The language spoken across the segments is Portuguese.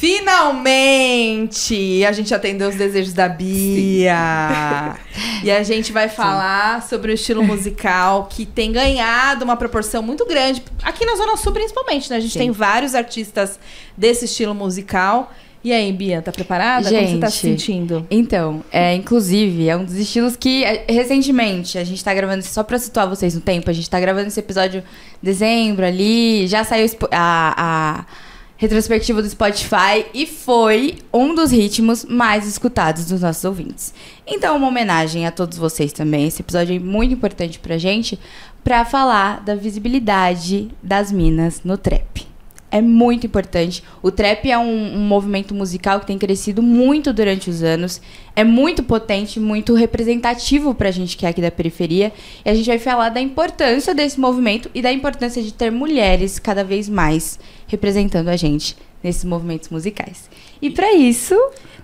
Finalmente! A gente atendeu os desejos da Bia. e a gente vai falar Sim. sobre o estilo musical que tem ganhado uma proporção muito grande. Aqui na Zona Sul, principalmente, né? A gente Sim. tem vários artistas desse estilo musical. E aí, Bia, tá preparada? Gente, Como você tá se sentindo? Então, é, inclusive, é um dos estilos que, é, recentemente, a gente tá gravando, só pra situar vocês no tempo, a gente tá gravando esse episódio em dezembro ali, já saiu a, a retrospectiva do Spotify e foi um dos ritmos mais escutados dos nossos ouvintes. Então, uma homenagem a todos vocês também. Esse episódio é muito importante pra gente para falar da visibilidade das minas no trap é muito importante. O trap é um, um, movimento musical que tem crescido muito durante os anos. É muito potente, muito representativo pra gente que é aqui da periferia. E a gente vai falar da importância desse movimento e da importância de ter mulheres cada vez mais representando a gente nesses movimentos musicais. E para isso,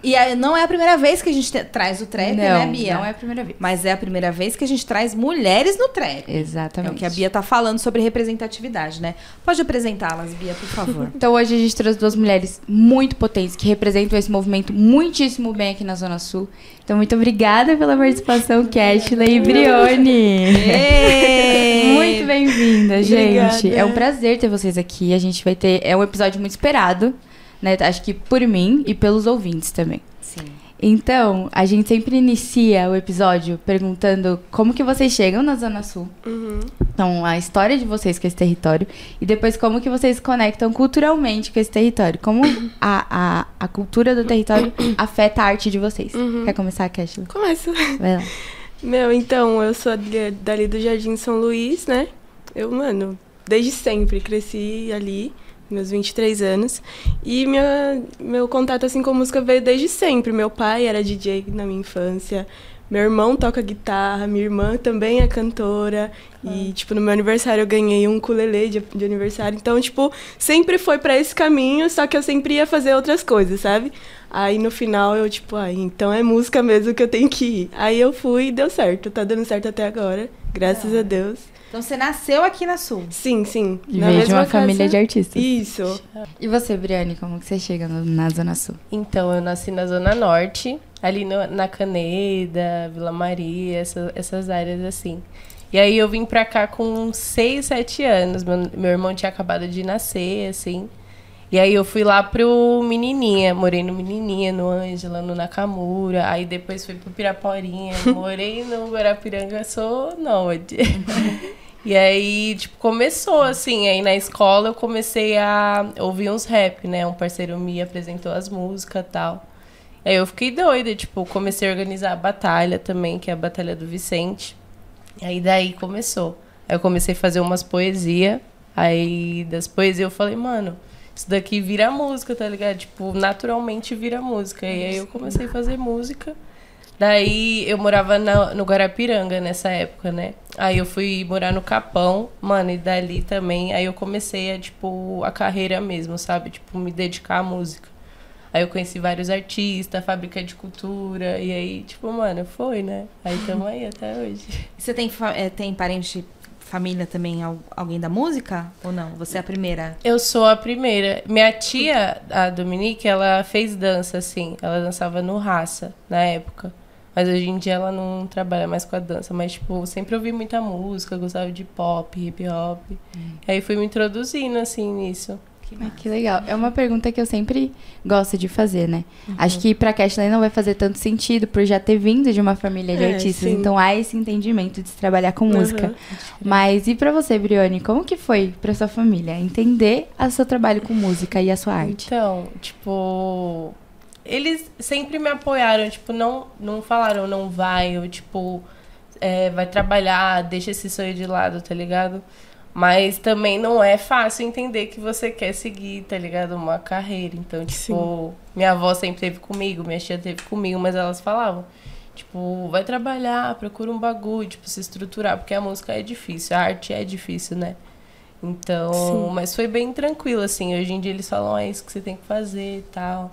e não é a primeira vez que a gente traz o trap, né, não, né, Bia? Não é a primeira vez. Mas é a primeira vez que a gente traz mulheres no trap. Exatamente. É o que a Bia tá falando sobre representatividade, né? Pode apresentá-las, Bia, por favor. então hoje a gente trouxe duas mulheres muito potentes que representam esse movimento muitíssimo bem aqui na Zona Sul. Então, muito obrigada pela participação, Cashley e Brione. muito bem-vinda, gente. Obrigada. É um prazer ter vocês aqui. A gente vai ter. É um episódio muito esperado né? Acho que por mim e pelos ouvintes também. Sim. Então, a gente sempre inicia o episódio perguntando como que vocês chegam na Zona Sul. Uhum. Então, a história de vocês com esse território. E depois, como que vocês conectam culturalmente com esse território. Como a, a, a cultura do território afeta a arte de vocês. Uhum. Quer começar, Cashley? Começo. Vai lá. Meu, então, eu sou dali do Jardim São Luís, né? Eu, mano, desde sempre cresci ali meus 23 anos. E minha, meu contato assim com música veio desde sempre. Meu pai era DJ na minha infância. Meu irmão toca guitarra, minha irmã também é cantora. Ah. E, tipo, no meu aniversário eu ganhei um ukulele de, de aniversário. Então, tipo, sempre foi para esse caminho, só que eu sempre ia fazer outras coisas, sabe? Aí no final eu, tipo, ah, então é música mesmo que eu tenho que ir. Aí eu fui e deu certo. Tá dando certo até agora, graças ah. a Deus. Então você nasceu aqui na Sul? Sim, sim. E na veio de uma casa... família de artistas. Isso. E você, Briane, como que você chega no, na Zona Sul? Então, eu nasci na Zona Norte, ali no, na Caneda, Vila Maria, essa, essas áreas assim. E aí eu vim pra cá com 6, 7 anos. Meu, meu irmão tinha acabado de nascer, assim. E aí eu fui lá pro Menininha, morei no Menininha, no Ângela, no Nakamura, aí depois fui pro Piraporinha, morei no Guarapiranga, sou nômade. e aí, tipo, começou assim, aí na escola eu comecei a ouvir uns rap, né? Um parceiro me apresentou as músicas e tal. Aí eu fiquei doida, tipo, comecei a organizar a batalha também, que é a Batalha do Vicente. E aí daí começou. Aí eu comecei a fazer umas poesias, aí das poesias eu falei, mano isso daqui vira música, tá ligado? Tipo, naturalmente vira música. E aí eu comecei a fazer música. Daí eu morava na, no Guarapiranga nessa época, né? Aí eu fui morar no Capão, mano, e dali também. Aí eu comecei a, tipo, a carreira mesmo, sabe? Tipo, me dedicar à música. Aí eu conheci vários artistas, fábrica de cultura, e aí, tipo, mano, foi, né? Aí tamo aí até hoje. Você tem, é, tem parente família também alguém da música ou não? Você é a primeira? Eu sou a primeira. Minha tia, a Dominique, ela fez dança, assim. Ela dançava no Raça, na época. Mas hoje em dia ela não trabalha mais com a dança. Mas, tipo, sempre ouvi muita música, gostava de pop, hip hop. Hum. Aí fui me introduzindo, assim, nisso. Que, ah, que legal. É uma pergunta que eu sempre gosto de fazer, né? Uhum. Acho que pra Cashley não vai fazer tanto sentido por já ter vindo de uma família de é, artistas. Sim. Então há esse entendimento de se trabalhar com uhum. música. Mas e para você, Brione, como que foi pra sua família entender o seu trabalho com música e a sua arte? Então, tipo, eles sempre me apoiaram, tipo, não, não falaram não vai, ou tipo, é, vai trabalhar, deixa esse sonho de lado, tá ligado? Mas também não é fácil entender que você quer seguir, tá ligado? Uma carreira. Então, tipo, Sim. minha avó sempre teve comigo, minha tia teve comigo, mas elas falavam. Tipo, vai trabalhar, procura um bagulho, tipo, se estruturar, porque a música é difícil, a arte é difícil, né? Então, Sim. mas foi bem tranquilo, assim. Hoje em dia eles falam, ah, é isso que você tem que fazer e tal.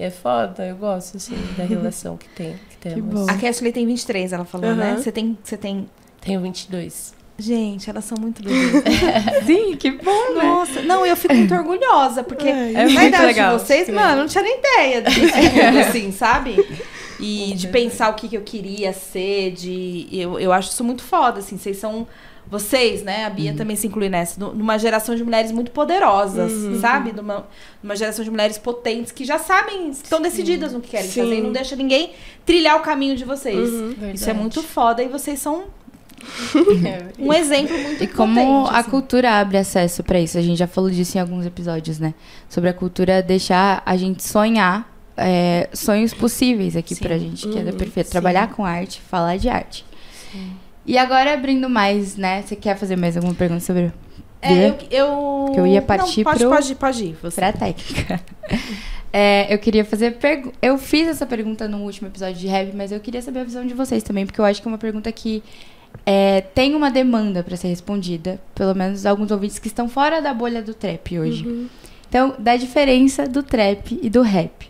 E é foda, eu gosto, assim, da relação que tem. Que temos. bom. A Cashley tem 23, ela falou, né? Aham. Você tem, você tem... Tenho 22. Gente, elas são muito bebês. Sim, que bom, né? Nossa, não, eu fico muito orgulhosa, porque Ai, é na muito idade legal. de vocês, mano, eu não tinha nem ideia disso tudo, assim, sabe? E de pensar o que, que eu queria ser, de. Eu, eu acho isso muito foda, assim. Vocês são. Vocês, né? A Bia também se inclui nessa. nu- Numa geração de mulheres muito poderosas, sabe? Numa, numa geração de mulheres potentes que já sabem, estão decididas no que querem Sim. fazer e não deixa ninguém trilhar o caminho de vocês. Isso é muito foda e vocês são É, um exemplo muito E como potente, a assim. cultura abre acesso pra isso, a gente já falou disso em alguns episódios, né? Sobre a cultura deixar a gente sonhar é, sonhos possíveis aqui Sim. pra gente, que é da Uhum, perfeita. sim. Trabalhar com arte, falar de arte. E agora abrindo mais, né? Você quer fazer mais alguma pergunta sobre É, eu, eu... Que eu ia partir Não, pode, pro- pode, pode ir. Você. pra técnica? É, eu queria fazer pergu- Eu fiz essa pergunta no último episódio de rap, mas eu queria saber a visão de vocês também, porque eu acho que é uma pergunta que é, tem uma demanda pra ser respondida, pelo menos alguns ouvintes que estão fora da bolha do trap hoje. Então, da diferença do trap e do rap.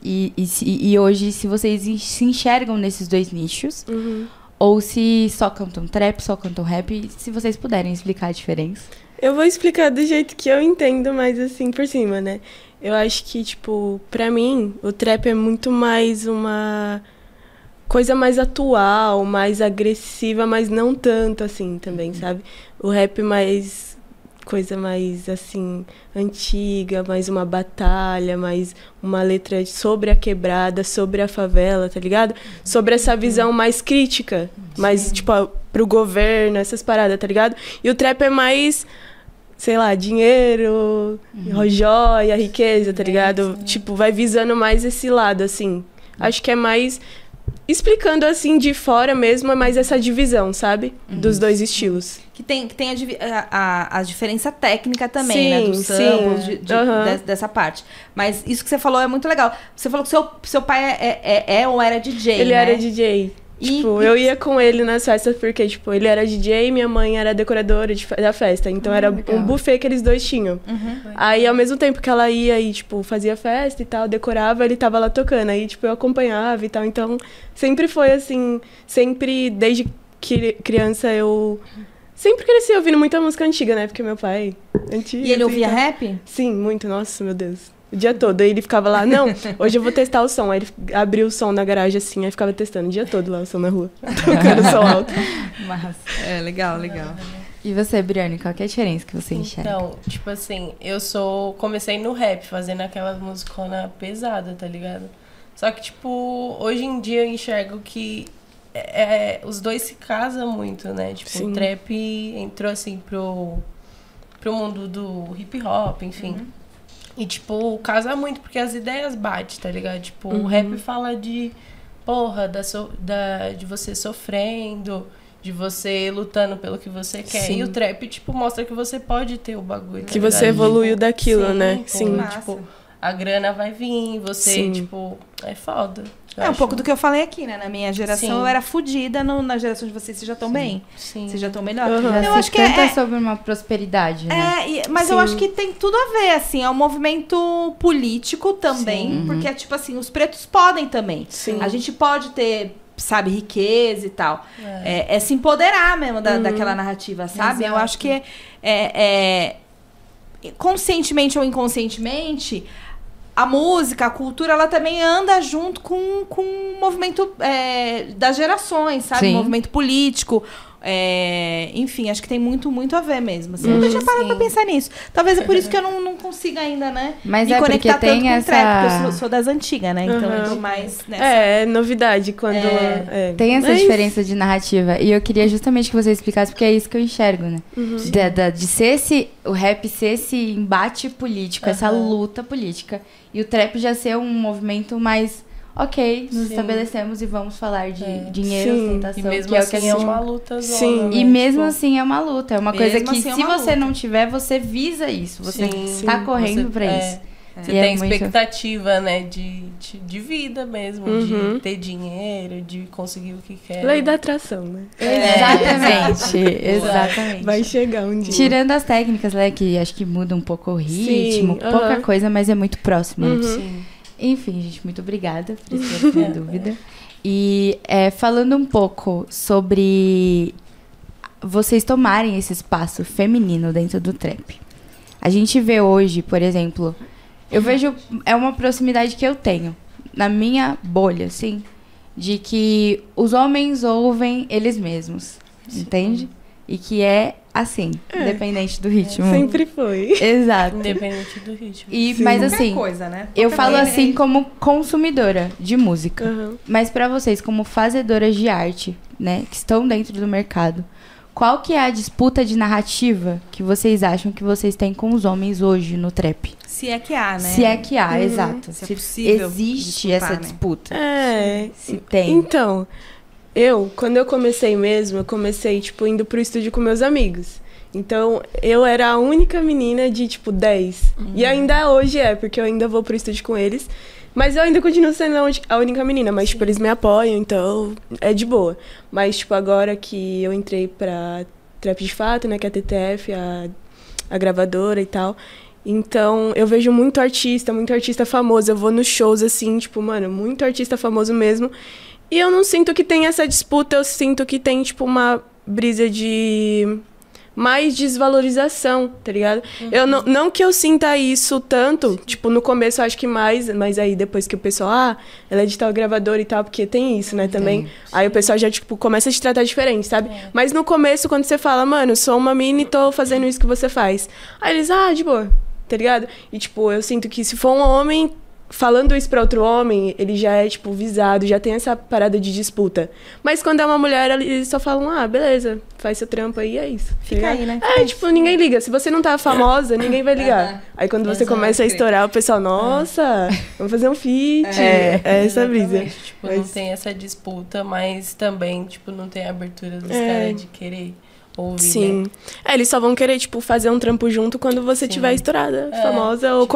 E, e, e hoje, se vocês se enxergam nesses dois nichos, Uhum. Ou se só cantam trap, só cantam rap, se vocês puderem explicar a diferença. Eu vou explicar do jeito que eu entendo, mas assim, por cima, né? Eu acho que, tipo, pra mim, o trap é muito mais uma coisa mais atual, mais agressiva, mas não tanto assim também, sabe? O rap mais coisa mais assim antiga, mais uma batalha, mais uma letra sobre a quebrada, sobre a favela, tá ligado? Sobre essa visão mais crítica, mais tipo a- pro governo, essas paradas, tá ligado? E o trap é mais sei lá, dinheiro, joia, riqueza, tá ligado? Tipo, vai visando mais esse lado, assim. Acho que é mais. Explicando assim de fora mesmo, é mais essa divisão, sabe? Dos dois estilos. Que tem, que tem a, a, a- diferença técnica também, né? Sim, Dos sim. samples, de- de- Aham. de- dessa parte. Mas isso que você falou é muito legal. Você falou que seu, seu pai é, é, é ou era DJ, Ele né? era DJ. Tipo, e- eu ia com ele nas festas porque, tipo, ele era DJ e minha mãe era decoradora de da festa. Então era legal. um buffet que eles dois tinham. Aí, ao mesmo tempo que ela ia e, tipo, fazia festa e tal, decorava, ele tava lá tocando. Aí, tipo, eu acompanhava e tal. Então, sempre foi assim, sempre, desde que criança, eu sempre cresci ouvindo muita música antiga, né? Porque meu pai, antigo. E ele assim, ouvia tá? rap? Sim, muito. Nossa, meu Deus. O dia todo. Aí ele ficava lá, não, hoje eu vou testar o som. Aí ele abriu o som na garagem assim, aí ficava testando o dia todo lá o som na rua. Tocando som alto. Mas... É, legal, legal. E você, Briane, qual que é a diferença que você enxerga? Então, tipo assim, eu sou. Comecei no rap, fazendo aquela musicona pesada, tá ligado? Só que, tipo, hoje em dia eu enxergo que é, é, os dois se casam muito, né? Tipo, Sim. o trap entrou assim pro, pro mundo do hip hop, enfim. E, tipo, casa muito, porque as ideias batem, tá ligado? Tipo, o rap fala de, porra, da, so- da, de você sofrendo, de você lutando pelo que você quer. Sim. E o trap, tipo, mostra que você pode ter o bagulho. tá Que você evoluiu daquilo, sim, né? Sim. Massa. Tipo, a grana vai vir, você, Sim. tipo, é foda. Eu É um pouco do que eu falei aqui, né? Na minha geração Sim. eu era fodida, na geração de vocês vocês já estão bem. Sim. Vocês já estão melhor. Já Eu acho que canta é, sobre uma prosperidade, né? É, e- mas eu Sim. acho que tem tudo a ver, assim, é um movimento político também, Sim. porque é tipo assim, os pretos podem também. Sim. A gente pode ter, sabe, riqueza e tal. É, é se empoderar mesmo da, daquela narrativa, sabe? Eu Exato. acho que é, é- é- conscientemente ou inconscientemente, a música, a cultura, ela também anda junto com, com o movimento é, das gerações, sabe? Sim. O movimento político. É, enfim, acho que tem muito, muito a ver mesmo. Assim. Nunca tinha parado pra pensar nisso. Talvez é por isso que eu não, não consiga ainda, né? Mas me é porque conectar tem tanto com o essa- trap, porque eu sou, sou das antigas, né? Então eu tô mais nessa. É, é novidade quando. É. é. Tem essa Mas- diferença de narrativa. E eu queria justamente que você explicasse, porque é isso que eu enxergo, né? Uhum. Da- da- de ser esse. O rap ser esse embate político, essa Aham. luta política. E o trap já ser um movimento mais. Ok, nos Sim. estabelecemos e vamos falar de É. dinheiro, Sim. ostentação, E mesmo que é o assim que a é gente uma luta zona, Sim. né? E mesmo Tipo, assim é uma luta. É uma Mesmo coisa que assim é se uma você luta. não tiver, você visa isso. Você Sim, tá sim. correndo Você- pra é. isso. Você E é tem muito- expectativa, né, de, de, de vida mesmo, Uhum. de ter dinheiro, de conseguir o que quer. Lei da atração, né? Exatamente, exatamente. Vai chegar um dia. Tirando as técnicas, né, que acho que muda um pouco o ritmo, Sim, pouca aham. coisa, mas é muito próximo. né? Uhum. Sim. Enfim, gente, muito obrigada por essa minha dúvida. E é, falando um pouco sobre vocês tomarem esse espaço feminino dentro do trap. A gente vê hoje, por exemplo, eu vejo é uma proximidade que eu tenho na minha bolha, assim, de que os homens ouvem eles mesmos, entende? E que é assim, independente do ritmo. Sempre foi. Exato. Independente do ritmo. E Sim. mas Qualquer assim, coisa, né? eu falo assim como consumidora de música. Aham. Mas pra vocês, como fazedoras de arte, né, que estão dentro do mercado, qual que é a disputa de narrativa que vocês acham que vocês têm com os homens hoje no trap? Se é que há, né? Se é que há, Uhum. exato. Se é possível existe disputar, essa né? disputa. É. Se tem. Então, eu, quando eu comecei mesmo, eu comecei, tipo, indo pro estúdio com meus amigos. Então, eu era a única menina de, tipo, 10. E ainda hoje é, porque eu ainda vou pro estúdio com eles. Mas eu ainda continuo sendo a única menina, mas, tipo, eles me apoiam, então é de boa. Mas, tipo, agora que eu entrei pra Trap de Fato, né, que é a TTF, a, a gravadora e tal. Então, eu vejo muito artista, muito artista famoso. Eu vou nos shows, assim, tipo, mano, muito artista famoso mesmo. E eu não sinto que tem essa disputa, eu sinto que tem, tipo, uma brisa de mais desvalorização, tá ligado? Eu não, não que eu sinta isso tanto, tipo, no começo eu acho que mais, mas aí depois que o pessoal, ah, ela é de tal gravadora e tal, porque tem isso, né, também. Aí o pessoal já, tipo, começa a te tratar diferente, sabe? Mas no começo, quando você fala, mano, sou uma mina e tô fazendo isso que você faz. Aí eles, ah, de boa, tá ligado? E, tipo, eu sinto que se for um homem falando isso pra outro homem, ele já é, tipo, visado, já tem essa parada de disputa. Mas quando é uma mulher, eles só falam, ah, beleza, faz seu trampo aí, é isso. tá Fica ligado? aí, né? É, tipo, ninguém liga. Se você não tá famosa, ninguém vai ligar. Aí quando você começa a estourar, o pessoal, nossa, vamos fazer um feat. É, essa brisa. Tipo, não Mas- tem essa disputa, mas também, tipo, não tem a abertura dos É. caras de querer ouvir, Sim. né? É, eles só vão querer, tipo, fazer um trampo junto quando você Sim. tiver estourada, É, famosa ou tipo,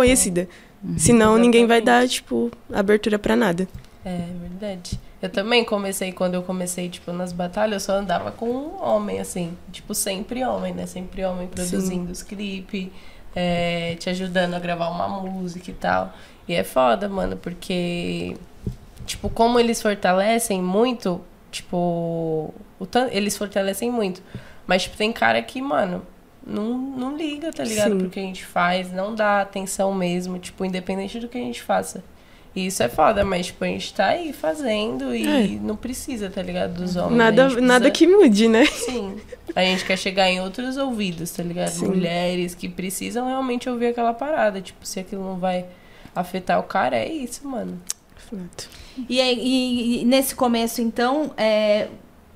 conhecida. Senão ninguém vai dar, tipo, abertura pra nada. É verdade. Eu também comecei, quando eu comecei, tipo, nas batalhas, eu só andava com um homem, assim. Tipo, sempre homem, né? Sempre homem produzindo os clipes, é, te ajudando a gravar uma música e tal. E é foda, mano, porque, tipo, como eles fortalecem muito, tipo, eles fortalecem muito. Mas, tipo, tem cara que, mano, não, não liga, tá ligado? Sim. Pro que a gente faz, não dá atenção mesmo, tipo, independente do que a gente faça. E isso é foda, mas, tipo, a gente tá aí fazendo e É. não precisa, tá ligado? Dos homens. Nada, gente nada precisa- que mude, né? Sim. A gente quer chegar em outros ouvidos, tá ligado? Sim. Mulheres que precisam realmente ouvir aquela parada. Tipo, se aquilo não vai afetar o cara, é isso, mano. E, aí- e- e nesse começo, então, é,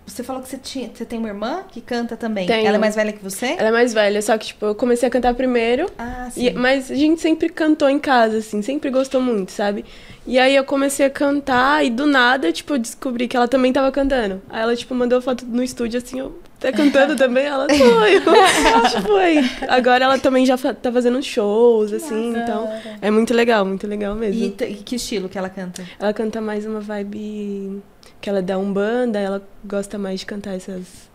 você falou que você, tinha, você tem uma irmã que canta também. Tenho. Ela é mais velha que você? Ela é mais velha, só que, tipo, eu comecei a cantar primeiro. Ah, sim. E- mas a gente sempre cantou em casa, assim, sempre gostou muito, sabe? E aí eu comecei a cantar e do nada, tipo, eu descobri que ela também tava cantando. Aí ela, tipo, mandou foto no estúdio assim, eu tá cantando também? Ela foi. Tipo, aí. Agora ela também já tá fazendo shows, assim, então. É muito legal, muito legal mesmo. E, e que estilo que ela canta? Ela canta mais uma vibe que ela dá umbanda, ela gosta mais de cantar essas.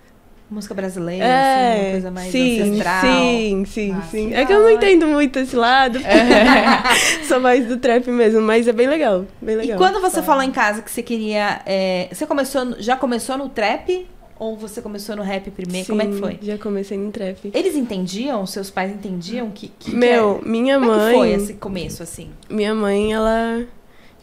Música brasileira, assim, uma É, coisa mais sim, ancestral. sim, sim, Ah, sim. que É da que eu não entendo muito esse lado. Sou mais do trap mesmo, mas é bem legal, bem E legal. quando você falou em casa que você queria. é, você começou, já começou no trap? Ou você começou no rap primeiro? Como é que Sim, foi? Já comecei no trap. Eles entendiam? Seus pais entendiam que. que que Meu, é- minha Como é mãe. que foi esse começo, assim? Minha mãe, ela.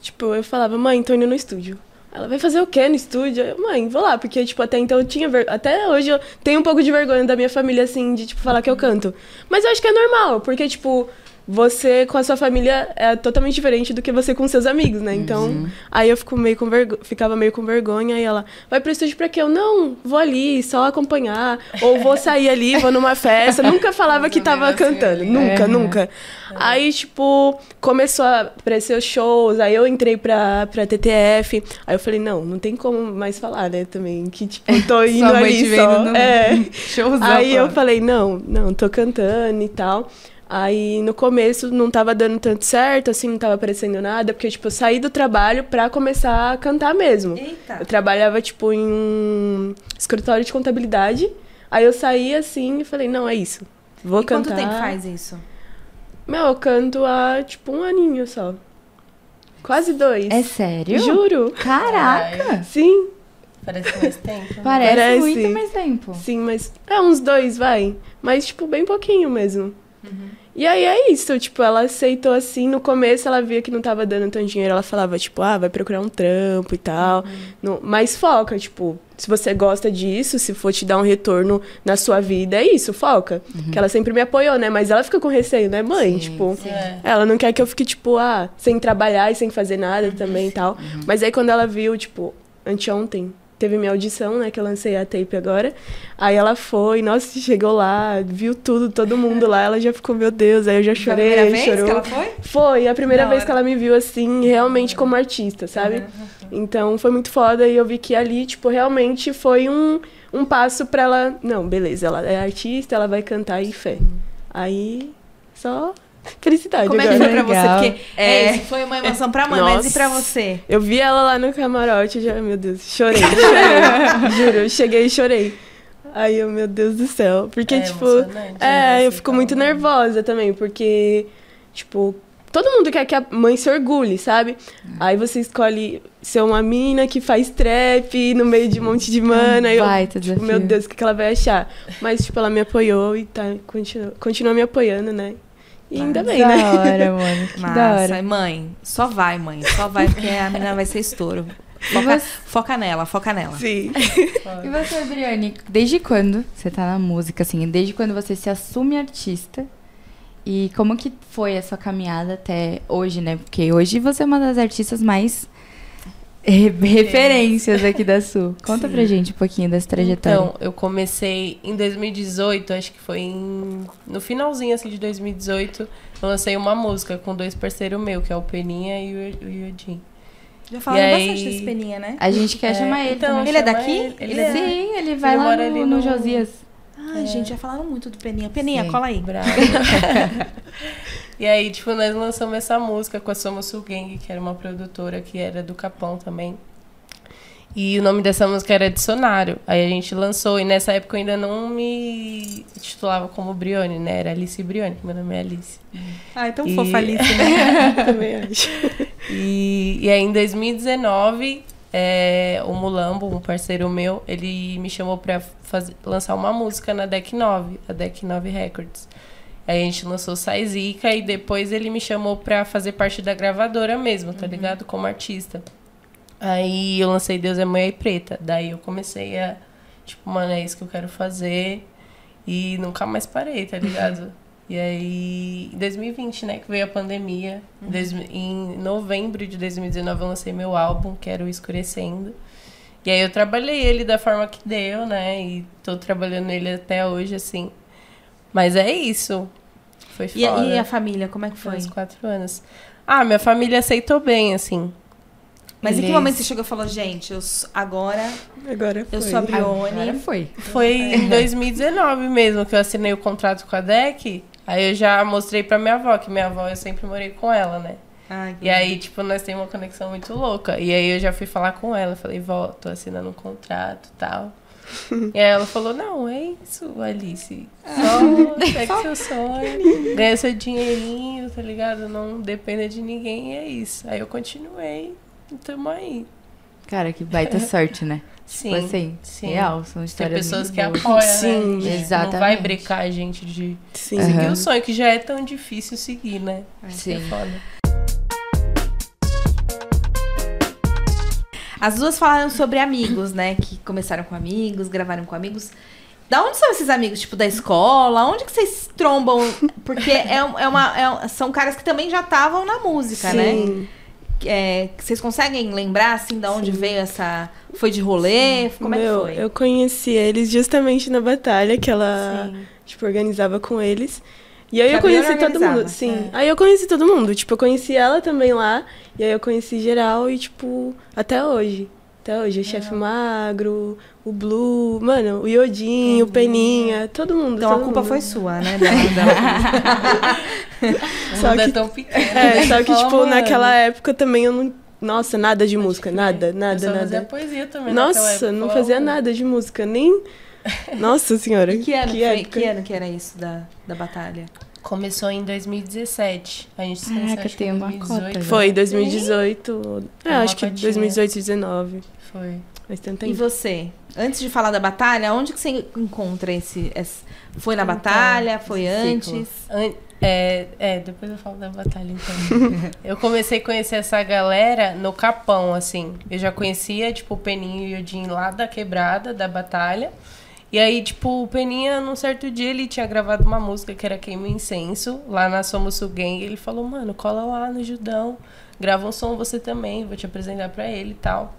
Tipo, eu falava, mãe, tô indo no estúdio. Ela vai fazer o quê no estúdio? Eu, mãe, vou lá, porque, tipo, até então eu tinha ver... Até hoje eu tenho um pouco de vergonha da minha família, assim, de, tipo, falar que eu canto. Mas eu acho que é normal, porque, tipo, você com a sua família é totalmente diferente do que você com seus amigos, né? Então, aí eu fico meio com vergo... ficava meio com vergonha, e ela, vai pro estúdio pra quê? Eu, não, vou ali, só acompanhar. Ou vou sair ali, vou numa festa. Nunca falava que tava cantando. Nunca, nunca. Aí, tipo, começou a aparecer os shows, aí eu entrei pra, pra TTF. Aí eu falei, não, não tem como mais falar, né, também. Que, tipo, eu tô indo ali só. no- É. Showzão. Aí eu pô. falei, não, não, tô cantando e tal. Aí no começo não tava dando tanto certo, assim, não tava aparecendo nada, porque, tipo, eu saí do trabalho pra começar a cantar mesmo. Eita. Eu trabalhava, tipo, em um escritório de contabilidade. Aí eu saí assim e falei, não, é isso. Vou e cantar. quanto tempo faz isso? Meu, eu canto há, tipo, um aninho só. Quase dois. É sério? Juro. Caraca! Sim, Parece mais tempo. né? Parece, Parece. muito mais tempo. sim, mas. É, uns dois, vai. Mas, tipo, bem pouquinho mesmo. Uhum. E aí é isso, tipo, ela aceitou assim, no começo ela via que não tava dando tanto dinheiro, ela falava, tipo, ah, vai procurar um trampo e tal. Uhum. No- mas foca, tipo, se você gosta disso, se for te dar um retorno na sua vida, é isso, foca. Que ela sempre me apoiou, né? Mas ela fica com receio, né, mãe? Sim, tipo, sim. É. ela não quer que eu fique, tipo, ah, sem trabalhar e sem fazer nada também e tal. Mas aí quando ela viu, tipo, anteontem, teve minha audição, né, que eu lancei a tape agora. Aí ela foi, nossa, chegou lá, viu tudo, todo mundo lá, ela já ficou, meu Deus, aí eu já Foi a chorei, primeira vez chorou. que ela foi? Foi a primeira vez hora. que ela me viu assim, realmente como artista, sabe? Então foi muito foda e eu vi que ali, tipo, realmente foi um, um passo pra ela. Não, beleza, ela é artista, ela vai cantar e fé. Aí, só felicidade Como é que agora. foi pra você? Legal. Porque é, É. isso foi uma emoção pra mãe, mas e Nossa. pra você? Eu vi ela lá no camarote, eu já, meu Deus, chorei, chorei. Juro, eu cheguei e chorei. Aí eu, meu Deus do céu. Porque, É tipo. emocionante, né, É, eu você fico muito nervosa também, porque, tipo, todo mundo quer que a mãe se orgulhe, sabe? Aí você escolhe ser uma mina que faz trap no meio de um monte de mana. aí eu, tipo, desafio. meu Deus, o que, que ela vai achar? Mas, tipo, ela me apoiou e tá, continua, continua me apoiando, né? E ainda bem, da né? hora, mano. Que da Massa. hora. Mãe, só vai, mãe. Só vai, porque a menina vai ser estouro. Foca, você? foca nela, foca nela. Sim. E você, Briane, desde quando você tá na música, assim? Desde quando você se assume artista? E como que foi a sua caminhada até hoje, né? Porque hoje você é uma das artistas mais referências aqui da Sul. Conta pra gente um pouquinho dessa trajetória. Então, eu comecei em 2018, acho que foi em- no finalzinho assim de 2018, eu lancei uma música com dois parceiros meus, que é o Peninha e o, o Yodin. Já falaram aí- bastante desse peninha, né? a gente quer É, chamar ele então, também. Ele é daqui? Ele, Ele é- é Sim, ele vai Ele lá mora no, ali no no- Josias. Ai, gente, já falaram muito do peninha. Peninha, Sim. cola aí. bravo. e aí, tipo, nós lançamos essa música com a Sul Gang, que era uma produtora que era do Capão também. E o nome dessa música era Dicionário. Aí a gente lançou, e nessa época eu ainda não me titulava como Brione, né? Era Alice Brione, meu nome é Alice. Ai, tão E- fofa Alice, né? Também acho. E, e aí em 2019, é, o Mulambo, um parceiro meu, ele me chamou pra fazer, lançar uma música na Deck 9, a Deck 9 Records. Aí a gente lançou Sai Zica e depois ele me chamou pra fazer parte da gravadora mesmo, tá ligado? Como artista. Aí eu lancei Deus é Manhã e Preta. Daí eu comecei a, tipo, mano, é isso que eu quero fazer. E nunca mais parei, tá ligado? E aí, em 2020, né, que veio a pandemia. Em dois- Em novembro de 2019 eu lancei meu álbum, que era o Escurecendo. E aí eu trabalhei ele da forma que deu, né? E tô trabalhando ele até hoje, assim. Mas é isso. Foi E, foda. e a família, como é que Foi uns quatro anos. Ah, minha família aceitou bem, assim. Mas em que momento você chegou e falou, gente, eu sou- agora Agora foi. eu sou a Agora Brione. foi. Foi em 2019 mesmo que eu assinei o contrato com a DEC. Aí eu já mostrei pra minha avó, que minha avó eu sempre morei com ela, né? Ai, E aí, tipo, nós temos uma conexão muito louca. E aí eu já fui falar com ela. Falei, vó, tô assinando um contrato e tal. e aí ela falou, não, é isso, Alice. Só segue seu sonho, ganha seu dinheirinho, tá ligado? Não dependa de ninguém e é isso. Aí eu continuei e tamo aí. Cara, que baita sorte, né? Sim, Tipo assim, sim. real, são Tem histórias pessoas muito que boas. apoiam, Sim, né? exatamente. Não vai brecar a gente de Sim. seguir Aham. o sonho, que já é tão difícil seguir, né? É Sim. foda. As duas falaram sobre amigos, né? Que começaram com amigos, gravaram com amigos. Da onde são esses amigos? Tipo, da escola? Onde que vocês trombam? Porque é, é uma, é são caras que também já estavam na música, né? Sim. É, vocês conseguem lembrar, assim, da onde veio essa... Foi de rolê? Como Meu, é que foi? eu conheci eles justamente na batalha que ela, tipo, organizava com eles. E aí Que a eu conheci todo mundo. Sim. é. Aí eu conheci todo mundo. Tipo, eu conheci ela também lá. E aí eu conheci geral e, tipo, até hoje. Até hoje. O chefe magro, o Blue, mano, o Iodinho, o Peninha, todo mundo. Então a todo culpa mundo. foi sua, né? Só é que- tão pequeno. É, né? só que, tipo, mano, naquela época também eu não. Nossa, nada de música, crer. nada, eu nada, só fazia nada. poesia também Nossa, época. não fazia nada de música, nem. Nossa senhora. que, ano foi, época. que ano que era isso da, da batalha? Começou em 2017. A gente se Caraca, conheceu, que tem em uma 2018. cota já. Foi 2018. É, É uma acho que cotinha. 2018, 2019. Foi. Faz tanto E você? Antes de falar da batalha, onde que você encontra esse. esse- foi na Então, batalha? Foi antes? An- É, é, depois eu falo da batalha, então. eu comecei a conhecer essa galera no Capão, assim. Eu já conhecia, tipo, o Peninho e o Yodin lá da quebrada, da batalha. E aí, tipo, o Peninha, num certo dia, ele tinha gravado uma música que era Queima Incenso, lá na Somos Sul Gang. Ele falou, mano, cola lá no Judão, grava um som você também, vou te apresentar pra ele e tal.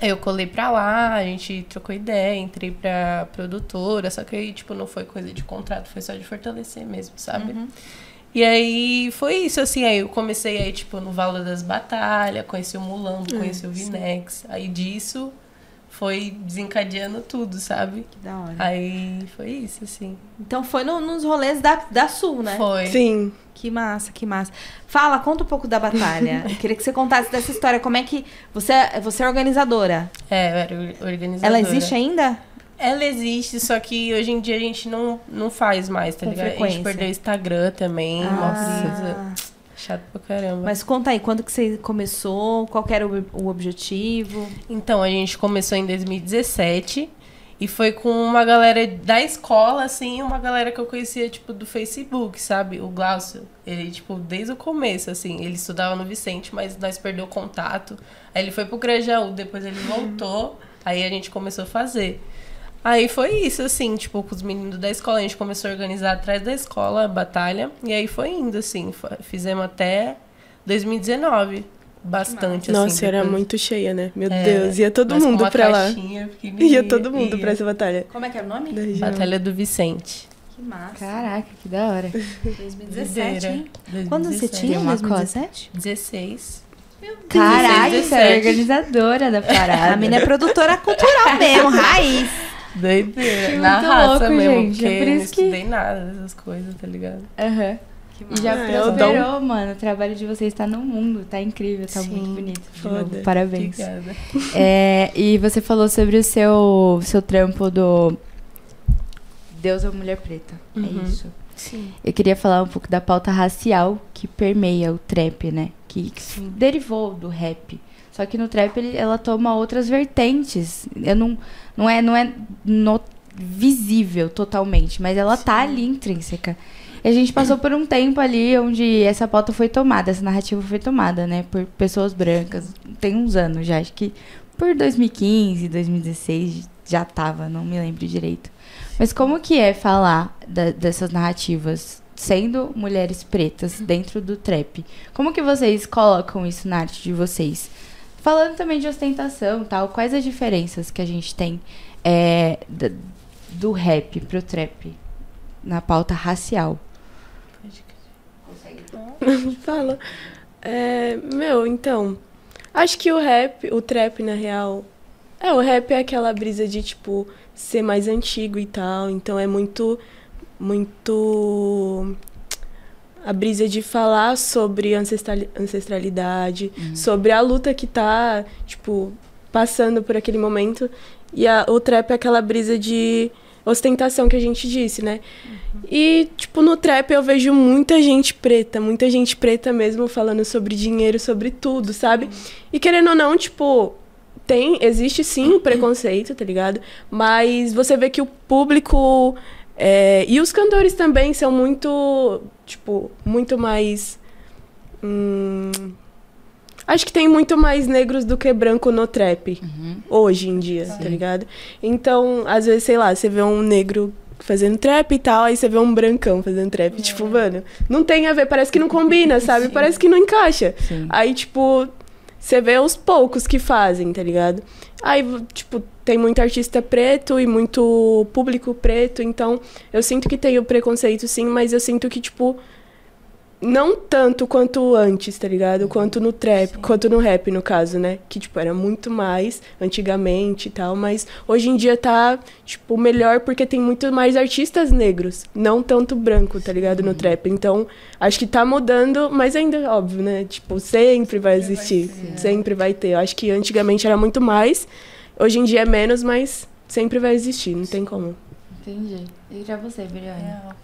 Aí eu colei pra lá, a gente trocou ideia, entrei pra produtora, só que aí, tipo, não foi coisa de contrato, foi só de fortalecer mesmo, sabe? E aí foi isso, assim, aí eu comecei aí, tipo, no Valor das Batalhas, conheci o Mulambo, conheci o Vinex. Aí disso foi desencadeando tudo, sabe? Que da hora. Aí foi isso, assim. Então foi no- nos rolês da, da Sul, né? Foi. Sim. Que massa, que massa. Fala, conta um pouco da batalha. Eu queria que você contasse dessa história. Como é que. Você, é- você é organizadora. É, eu era or- organizadora. Ela existe ainda? Ela existe, só que hoje em dia a gente não, não faz mais, tá Com ligado? A frequência. gente perdeu o Instagram também, uma brisa. Chato pra caramba. mas conta aí, quando que você começou? Qual que era o, o objetivo? Então, a gente começou em 2017 e foi com uma galera da escola, assim, uma galera que eu conhecia, tipo, do Facebook, sabe? O Glaucio, ele, tipo, desde o começo, assim, ele estudava no Vicente, mas nós perdeu contato. Aí ele foi pro Grajaú, depois ele voltou, aí a gente começou a fazer. Aí foi isso, assim, tipo, com os meninos da escola, a gente começou a organizar atrás da escola a batalha, e aí foi indo, assim, fizemos até 2019, bastante, assim. Nossa, era muito cheia, né? Meu É, Deus, ia todo mundo pra lá. caixinha pequenininha, Ia todo mundo ia. pra essa batalha. Como é que era o nome? Batalha do Vicente. Que massa. Caraca, que da hora. 2017, hein? 2017. Quando você tinha? Uma 2017? 16. Caraca, você 17. é organizadora da parada. A mina é produtora cultural mesmo, raiz. Doideira. Na muito raça louco, mesmo, gente, porque é por eu não que- estudei nada dessas coisas, tá ligado? Aham. E já Ah, é prosperou, mano. O trabalho de vocês tá no mundo, tá incrível, tá Sim, muito bonito. De foda. novo, Parabéns. Obrigada. É, e você falou sobre o seu, seu trampo do Deus ou Mulher Preta. Uhum. É isso. Sim. Eu queria falar um pouco da pauta racial que permeia o trap, né? Que, que derivou do rap. Só que no trap ele- ela toma outras vertentes. Eu não, não é, não é no- visível totalmente, mas ela tá ali intrínseca. E a gente passou por um tempo ali onde essa pauta foi tomada, essa narrativa foi tomada, né? Por pessoas brancas. Tem uns anos já, acho que por 2015, 2016 já tava, não me lembro direito. Mas como que é falar da- dessas narrativas sendo mulheres pretas dentro do trap? Como que vocês colocam isso na arte de vocês? Falando também de ostentação tal, quais as diferenças que a gente tem é, do rap pro trap na pauta racial? Fala. É, meu, então. Acho que o rap, o trap, na real. É, o rap é aquela brisa de, tipo, ser mais antigo e tal. Então é muito. Muito. A brisa de falar sobre ancestral- ancestralidade, sobre a luta que tá, tipo, passando por aquele momento. E a- o trap é aquela brisa de ostentação que a gente disse, né? E, tipo, no trap eu vejo muita gente preta, muita gente preta mesmo falando sobre dinheiro, sobre tudo, sabe? E querendo ou não, tipo, tem, existe sim o preconceito, tá ligado? Mas você vê que o público é, e os cantores também são muito, tipo, muito mais. hum, acho que tem muito mais negros do que branco no trap hoje em dia, tá ligado? Então, às vezes, sei lá, você vê um negro fazendo trap e tal, aí você vê um brancão fazendo trap. Tipo, mano, não tem a ver, parece que não combina, sabe? Parece que não encaixa. Sim. Aí, tipo, você vê os poucos que fazem, tá ligado? Aí, tipo, tem muito artista preto e muito público preto, então eu sinto que tem o preconceito sim, mas eu sinto que, tipo, não tanto quanto antes, tá ligado? Quanto no trap, quanto no rap, no caso, né? Que, tipo, era muito mais antigamente e tal, mas hoje em dia tá, tipo, melhor porque tem muito mais artistas negros, não tanto branco, tá ligado? No trap. Então, acho que tá mudando, mas ainda, óbvio, né? Tipo, sempre vai existir, sempre vai ter. Eu acho que antigamente era muito mais, hoje em dia é menos, mas sempre vai existir, não tem como. Entendi. E pra você, Briane?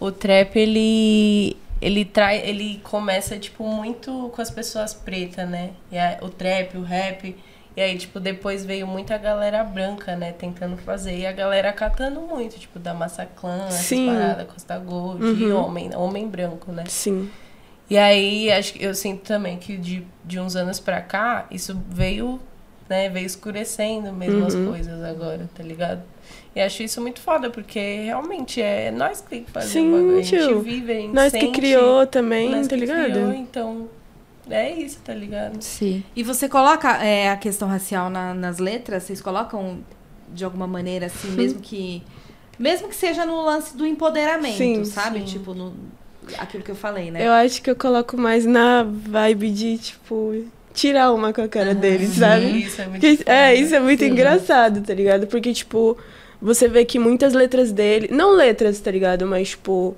O trap, ele. Ele traz. Ele começa, tipo, muito com as pessoas pretas, né? E a- o trap, o rap. E aí, tipo, depois veio muita galera branca, né? Tentando fazer. E a galera catando muito, tipo, da Massaclan, essas Sim. paradas, Costa Gold, e Uhum. homem, homem branco, né? Sim. E aí, acho que eu sinto também que de, de uns anos pra cá, isso veio, né, veio escurecendo mesmo as Uhum. coisas agora, tá ligado? E acho isso muito foda, porque realmente é nós que fazer Sim, bagulho. A gente vive, a gente Nós sente, que criou também, nós tá que ligado? criou, então é isso, tá ligado? Sim. E você coloca é, a questão racial na- nas letras? Vocês colocam de alguma maneira, assim, mesmo que. Mesmo que seja no lance do empoderamento, Sim, sabe? sim. Tipo, no, aquilo que eu falei, né? Eu acho que eu coloco mais na vibe de, tipo, tirar uma com a cara deles, sabe? Isso é muito é, isso é muito Sim. engraçado, tá ligado? Porque, tipo, você vê que muitas letras dele. Não letras, tá ligado? Mas, tipo,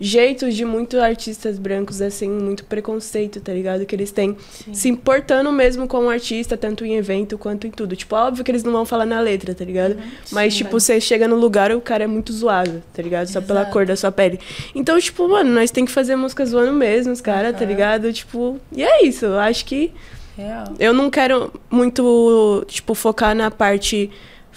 jeitos de muitos artistas brancos, assim, muito preconceito, tá ligado? Que eles têm Sim. se importando mesmo com o artista, tanto em evento quanto em tudo. Tipo, óbvio que eles não vão falar na letra, tá ligado? Mas, Sim, tipo, mas- você chega no lugar o cara é muito zoado, tá ligado? Só pela Exato. cor da sua pele. Então, tipo, mano, nós tem que fazer música zoando mesmo, os caras, tá Aham. ligado? Tipo, e é isso. Eu acho que Real. eu não quero muito, tipo, focar na parte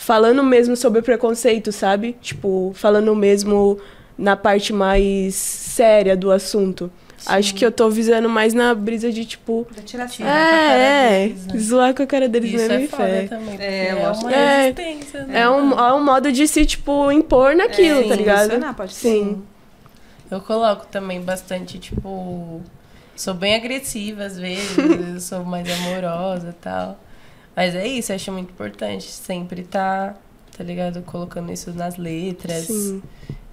falando mesmo sobre preconceito, sabe? Tipo, falando mesmo na parte mais séria do assunto. Acho que eu tô visando mais na brisa de, tipo, Da tiração. Tira com a cara é, é, deles, né? zoar com a cara deles Isso mesmo é e foda fé. também, É, é, uma É. resistência, né? É um, é um modo de se, tipo, impor naquilo, Sim, tá ligado? posicionar, pode ser. Sim. Eu coloco também bastante, tipo. Sou bem agressiva às vezes, às vezes eu sou mais amorosa e tal. Mas é isso, eu acho muito importante sempre tá, tá ligado? Colocando isso nas letras Sim.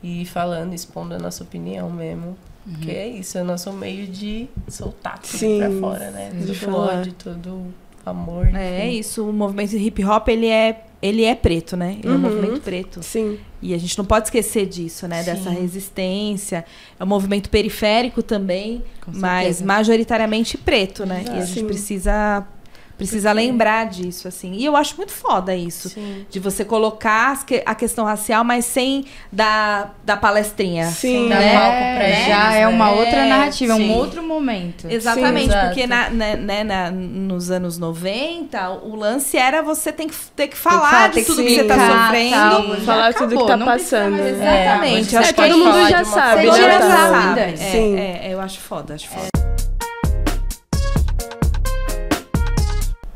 e falando, expondo a nossa opinião mesmo. Porque é isso, é o nosso meio de soltar tudo Sim, pra fora, né? de Todo falar. ódio, todo amor. É enfim. isso, o movimento hip hop, ele é, ele é preto, né? Ele é um Uhum. movimento preto. Sim. E a gente não pode esquecer disso, né? Sim. Dessa resistência. É um movimento periférico também, mas majoritariamente preto, né? E a gente Sim. precisa, precisa Porque- lembrar disso, assim. E eu acho muito foda isso. Sim. De você colocar que- a questão racial, mas sem dar, dar palestrinha. Sim. Né? palco pra É, já eles, é uma né? outra narrativa, é um outro momento. Exatamente, Sim. porque Exato. na, né, né, na- nos anos 90, o lance era você tem que, ter que falar falar, de tem que tudo que você tá sofrendo. tal, Falar tudo que acabou, tá não passando. mais- É, Exatamente. hoje acho você que todo mundo já uma sabe, Todo já mundo tá. já sabe. sabe. É, Sim. é, eu acho foda, acho foda.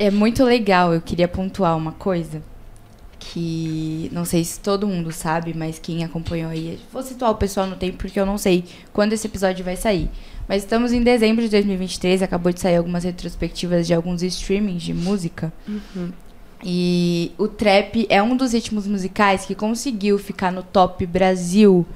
É muito legal, eu queria pontuar uma coisa que não sei se todo mundo sabe, mas quem acompanhou aí, vou situar o pessoal no tempo porque eu não sei quando esse episódio vai sair. Mas estamos em dezembro de 2023, acabou de sair algumas retrospectivas de alguns streamings de música. E o trap é um dos ritmos musicais que conseguiu ficar no top Brasil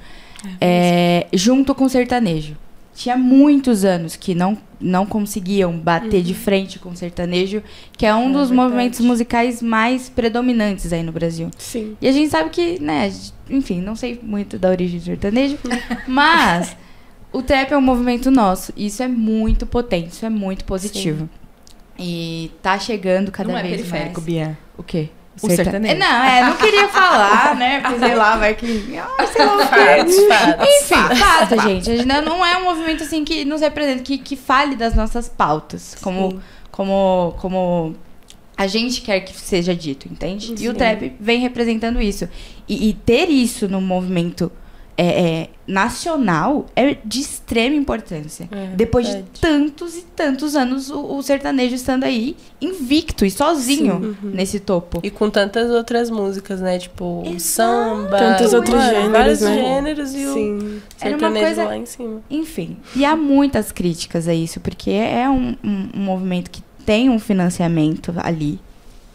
é, junto com o sertanejo. Tinha muitos anos que não, não conseguiam bater de frente com o sertanejo, que é um É dos verdade. movimentos musicais mais predominantes aí no Brasil. Sim. E a gente sabe que, né, enfim, não sei muito da origem do sertanejo, mas o trap é um movimento nosso. E isso é muito potente, isso é muito positivo. E tá chegando cada não é vez periférico, mais. Bia. O quê? O sertanejo. É, Não, é, não queria falar, né? Porque sei lá, vai que. Ah, sei lá o quê. Enfim, fato, gente. A gente não- não é um movimento assim que nos representa, que, que fale das nossas pautas. Como, Sim. como, como a gente quer que seja dito, entende? E o Sim. trap vem representando isso. E, e ter isso no movimento é, é, nacional é de extrema importância. É, Depois de verdade. tantos e tantos anos, o, o sertanejo estando aí invicto e sozinho nesse topo. E com tantas outras músicas, né? Tipo, o Exato. samba. Tantos outros gêneros, Vários né? gêneros e o Sim. Uma sertanejo coisa- lá em cima. Enfim, e há muitas críticas a isso, porque é um, um- um movimento que tem um financiamento ali,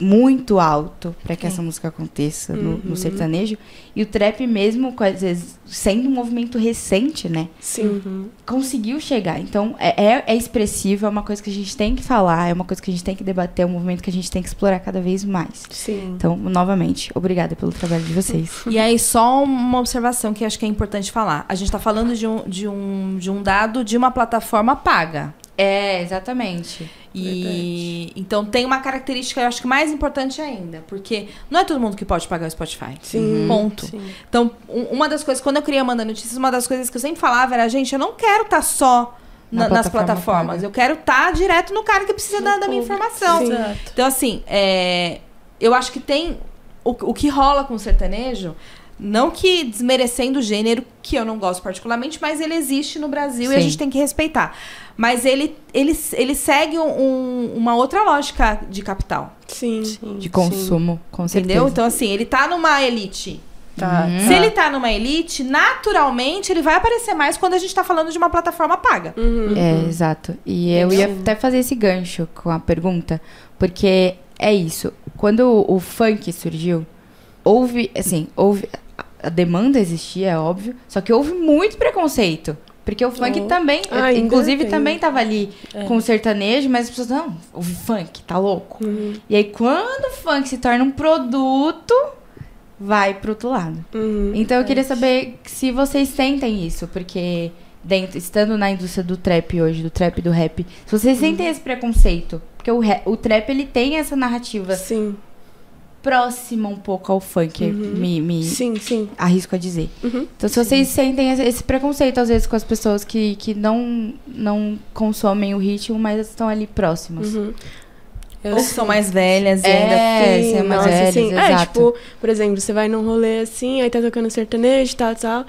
muito alto para que essa música aconteça no, no sertanejo. E o trap mesmo, às vezes, sendo um movimento recente, né? Sim. conseguiu chegar. Então, é, é, é expressivo, é uma coisa que a gente tem que falar, é uma coisa que a gente tem que debater, é um movimento que a gente tem que explorar cada vez mais. Sim. Então, novamente, obrigada pelo trabalho de vocês. E aí, só uma observação que acho que é importante falar. A gente tá falando de um, de um, de um dado de uma plataforma paga. É, exatamente. E então tem uma característica, eu acho que mais importante ainda, porque não é todo mundo que pode pagar o Spotify. Sim. Ponto. Sim. Então, um- uma das coisas, quando eu queria mandar notícias, uma das coisas que eu sempre falava era, gente, eu não quero estar só Na na- nas plataforma plataformas. paga. Eu quero estar direto no cara que precisa da, da minha informação. Sim. Exato. Então, assim, é, eu acho que tem. O, o que rola com o sertanejo, não que desmerecendo o gênero, que eu não gosto particularmente, mas ele existe no Brasil e a Sim. gente tem que respeitar. Mas ele, ele, ele segue um- uma outra lógica de capital. Sim. De consumo, com certeza. Entendeu? Então, assim, ele tá numa elite. Tá. Uhum. Se ele tá numa elite, naturalmente ele vai aparecer mais quando a gente tá falando de uma plataforma paga. Uhum. É, exato. E eu ia Sim. até fazer esse gancho com a pergunta, porque é isso. Quando o, o funk surgiu, houve, assim, houve. A demanda existia, é óbvio, só que houve muito preconceito. Porque o funk Oh. também, Ainda inclusive, também tava ali É. com o sertanejo, mas as pessoas, não, ouve funk, tá louco. Uhum. E aí, quando o funk se torna um produto, vai pro outro lado. Uhum. Então eu queria saber se vocês sentem isso, porque dentro, estando na indústria do trap hoje, do trap e do rap, se vocês sentem esse preconceito, porque o, o trap ele tem essa narrativa Sim. Próxima um pouco ao funk, me, me Sim, sim. arrisco a dizer. Uhum. Então se vocês sentem esse, preconceito às vezes com as pessoas que, que não, não consomem o ritmo, mas estão ali próximas. Uhum. Ou que são mais velhas É, ainda. ser mais nossa, velhas, sim. É, exato. tipo, por exemplo, você vai num rolê assim, aí tá tocando sertanejo, tal, tal.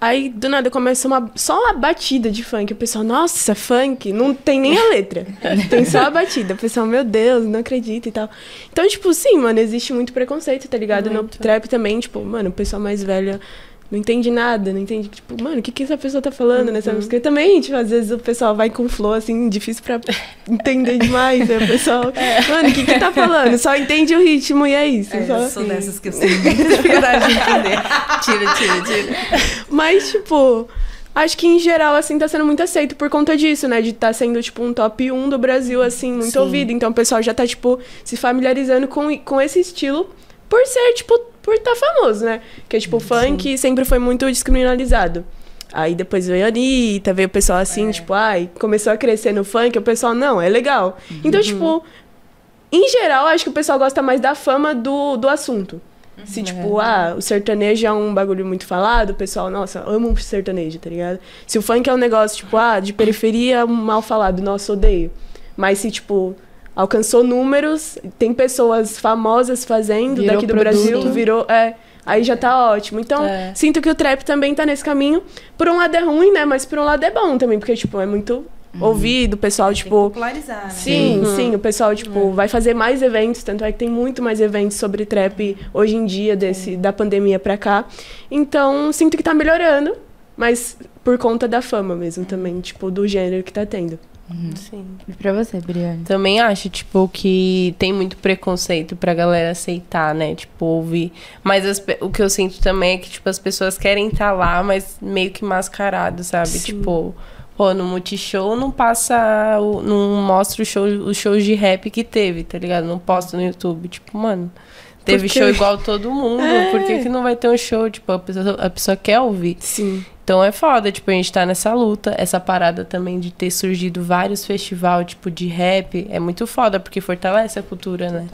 Aí, do nada, começa uma, só uma batida de funk. O pessoal, nossa, funk, não tem nem a letra. tem só a batida. O pessoal, meu Deus, não acredito e tal. Então, tipo, sim, mano, existe muito preconceito, tá ligado? No trap também, tipo, mano, o pessoal mais velho não entende nada, não entende, tipo, mano, o que que essa pessoa tá falando nessa música? E também, tipo, às vezes o pessoal vai com flow, assim, difícil pra entender demais. Aí o pessoal, mano, o que que tá falando? Só entende o ritmo e é isso. É, só- eu sou dessas que eu tenho muita dificuldade de entender. Tira, tira, tira. Mas, tipo, acho que em geral, assim, tá sendo muito aceito por conta disso, né? De tá sendo, tipo, um top 1 do Brasil, assim, muito Sim. ouvido. Então o pessoal já tá, tipo, se familiarizando com, com esse estilo por ser, tipo, por tá famoso, né? Porque, tipo, o funk sempre foi muito descriminalizado. Aí depois veio a Anitta, veio o pessoal assim, tipo, ai, começou a crescer no funk, o pessoal, não, é legal. Então, tipo, em geral, acho que o pessoal gosta mais da fama do, do assunto. Se, tipo, ah, o sertanejo é um bagulho muito falado, o pessoal, nossa, amo um sertanejo, tá ligado? Se o funk é um negócio, tipo, ah, de periferia, mal falado, nossa, odeio. Mas se, tipo, alcançou números, tem pessoas famosas fazendo Virou daqui do produto. Brasil, virou, é, aí já tá ótimo. Então, É. sinto que o trap também tá nesse caminho. Por um lado é ruim, né? Mas por um lado é bom também, porque, tipo, é muito ouvido, o pessoal, Tem que tipo, popularizar, né? Sim, sim, o pessoal, tipo, vai fazer mais eventos, tanto é que tem muito mais eventos sobre trap hoje em dia, desse, da pandemia pra cá. Então, sinto que tá melhorando, mas por conta da fama mesmo também, tipo, do gênero que tá tendo. Sim. E pra você, Briane? Também acho, tipo, que tem muito preconceito pra galera aceitar, né? Tipo, ouvir. Mas as o que eu sinto também é que, tipo, as pessoas querem estar lá, mas meio que mascarado, sabe? Sim. Tipo, pô, no Multishow não passa. o- não mostra o show, os shows de rap que teve, tá ligado? Não posta no YouTube. Tipo, mano. Teve show igual todo mundo. É. Por que, que não vai ter um show? Tipo, a pessoa, a pessoa quer ouvir. Sim. Então é foda, tipo, a gente tá nessa luta. Essa parada também de ter surgido vários festivais, tipo, de rap, é muito foda, porque fortalece a cultura, né?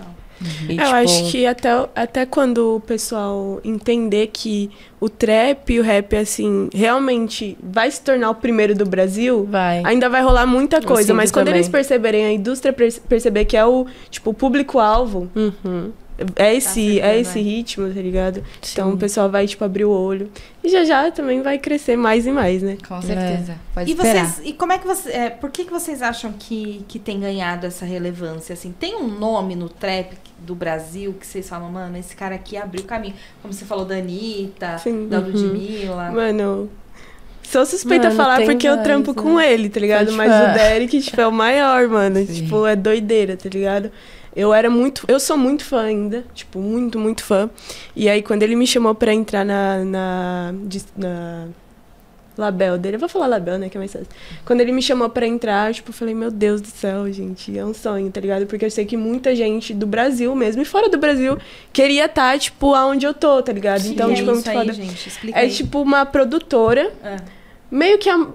E, Eu tipo, acho que até, até quando o pessoal entender que o trap e o rap, assim, realmente vai se tornar o primeiro do Brasil, Vai. ainda vai rolar muita coisa. Mas quando também. eles perceberem, a indústria perce- perceber que é o, tipo, o público-alvo, Uhum. É esse, é acertando, esse é. ritmo, tá ligado? Então Sim. o pessoal vai, tipo, abrir o olho. E já já também vai crescer mais e mais, né? Com certeza. Pode E esperar. vocês, e como é que você, é, por que que vocês acham que, que tem ganhado essa relevância assim? Tem um nome no trap do Brasil que vocês falam, mano, esse cara aqui abriu o caminho, como você falou da Anitta, Sim. da Uhum. Ludmilla. Mano, sou suspeita a Mano, falar tem porque eu trampo né? com ele, tá ligado? Mas falar. o Derek, tipo, é o maior, mano. Sim. Tipo, é doideira, tá ligado? Eu era muito. Eu sou muito fã ainda. Tipo, muito, muito fã. E aí, quando ele me chamou pra entrar na. na, na label dele. Eu vou falar label, né? Que é mais fácil. Quando ele me chamou pra entrar, tipo, eu falei, meu Deus do céu, gente, é um sonho, tá ligado? Porque eu sei que muita gente do Brasil mesmo e fora do Brasil queria estar, tipo, aonde eu tô, tá ligado? então, é tipo, é muito aí, foda. gente. É tipo uma produtora, É. meio que a.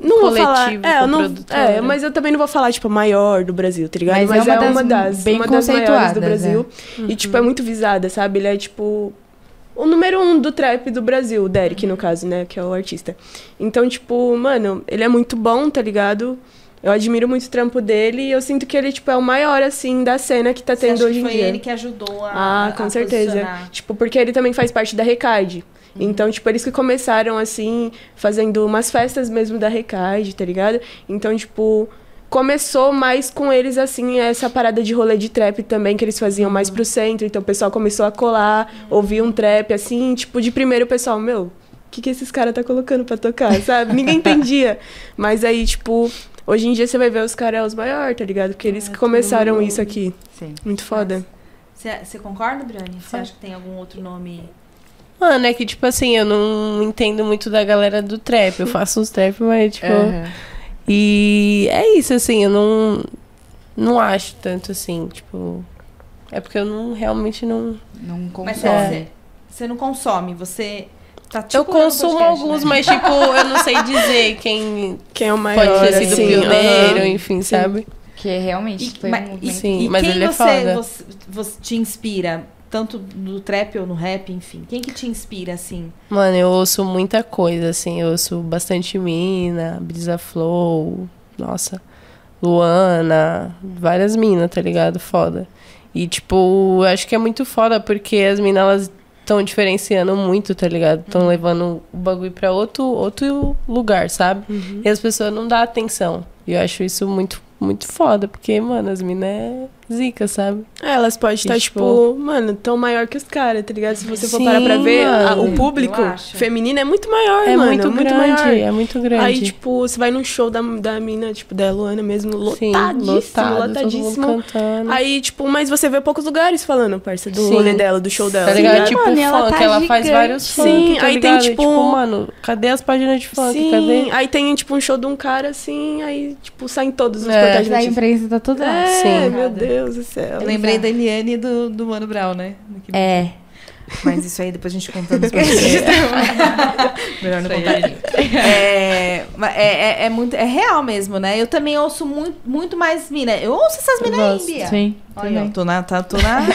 Não vou falar. Coletivo, É, eu não, é, mas eu também não vou falar, tipo, a maior do Brasil, tá ligado? Mas Mas, é é, uma uma das das, bem uma das maiores do conceituadas, Brasil. E, tipo, é muito visada, sabe? Ele é, tipo, o número um do trap do Brasil, o Derek, no caso, né? Que é o artista. Então, tipo, mano, ele é muito bom, tá ligado? Eu admiro muito o trampo dele e eu sinto que ele, tipo, é o maior, assim, da cena que tá Você tendo acha hoje que em foi dia. ele que ajudou a Ah, com a certeza. posicionar? Tipo, porque ele também faz parte da Recade. Então, tipo, eles que começaram, assim, fazendo umas festas mesmo da Recade, tá ligado? Então, tipo, começou mais com eles, assim, essa parada de rolê de trap também, que eles faziam mais pro centro. Então, o pessoal começou a colar, ouvir um trap, assim, tipo, de primeiro o pessoal, meu, o que, que esses caras tá colocando pra tocar, sabe? Ninguém entendia. Mas aí, tipo, hoje em dia você vai ver os caras os maiores, tá ligado? Porque eles que começaram isso aqui. Sim. Muito foda. Você, você concorda, Briane? Você acha que tem algum outro nome? Mano, é que, tipo assim, eu não entendo muito da galera do trap. Eu faço uns trap, mas, tipo. Aham. E é isso, assim, eu não. Não acho tanto assim, tipo. É porque eu não realmente não. Não Mas consome. você, você não consome, você tá tipo eu consumo podcast, alguns, né? mas, tipo, eu não sei dizer quem Quem é o maior, pode ter sido assim, pioneiro, aham. enfim, sabe? Que realmente E, foi mas, um movimento. Sim, e mas quem ele é você, foda. Você, você te inspira? Tanto no trap ou no rap, enfim. Quem que te inspira, assim? Mano, eu ouço muita coisa, assim. Eu ouço bastante Mina, Brisa Flow, nossa, Luana, várias minas, tá ligado? Foda. E, tipo, eu acho que é muito foda porque as minas, elas estão diferenciando muito, tá ligado? Estão levando o bagulho pra outro, outro lugar, sabe? E as pessoas não dão atenção. E eu acho isso muito, muito foda, porque, mano, as minas é zica, sabe? É, elas podem estar, tipo- tipo, mano, tão maior que os caras, tá ligado? Se você for Sim, parar pra ver, a- o público feminino é muito maior, É mano. muito, grande, maior. é muito grande. Aí, tipo, você vai num show da, da mina, tipo, da Luana mesmo, Sim, lotadíssimo, lotado, todo lotadíssimo. Aí, tipo, mas você vê poucos lugares falando, parça, do Sim. rolê dela, do show dela. Tá ligado? Sim, tipo, mano, ela funk, tá ela faz gigante. vários funk, Sim, tá aí tem, ligado? E, tipo- mano, cadê as páginas de funk? Sim, Cadê? aí tem, tipo, um show de um cara, assim, aí, tipo, saem todos os É. portais de A imprensa tá toda. É, Sim. meu Deus do céu. Eu lembrei da Eliane e do, do Mano Brown, né? É. Mas isso aí depois a gente contando os bastidores. Melhor não contar. É, mas é, é, é muito, é real mesmo, né? Eu também ouço muito, muito mais mina. Eu ouço essas minas aí. Bia. Sim. Olha, tô na. Tá, tô na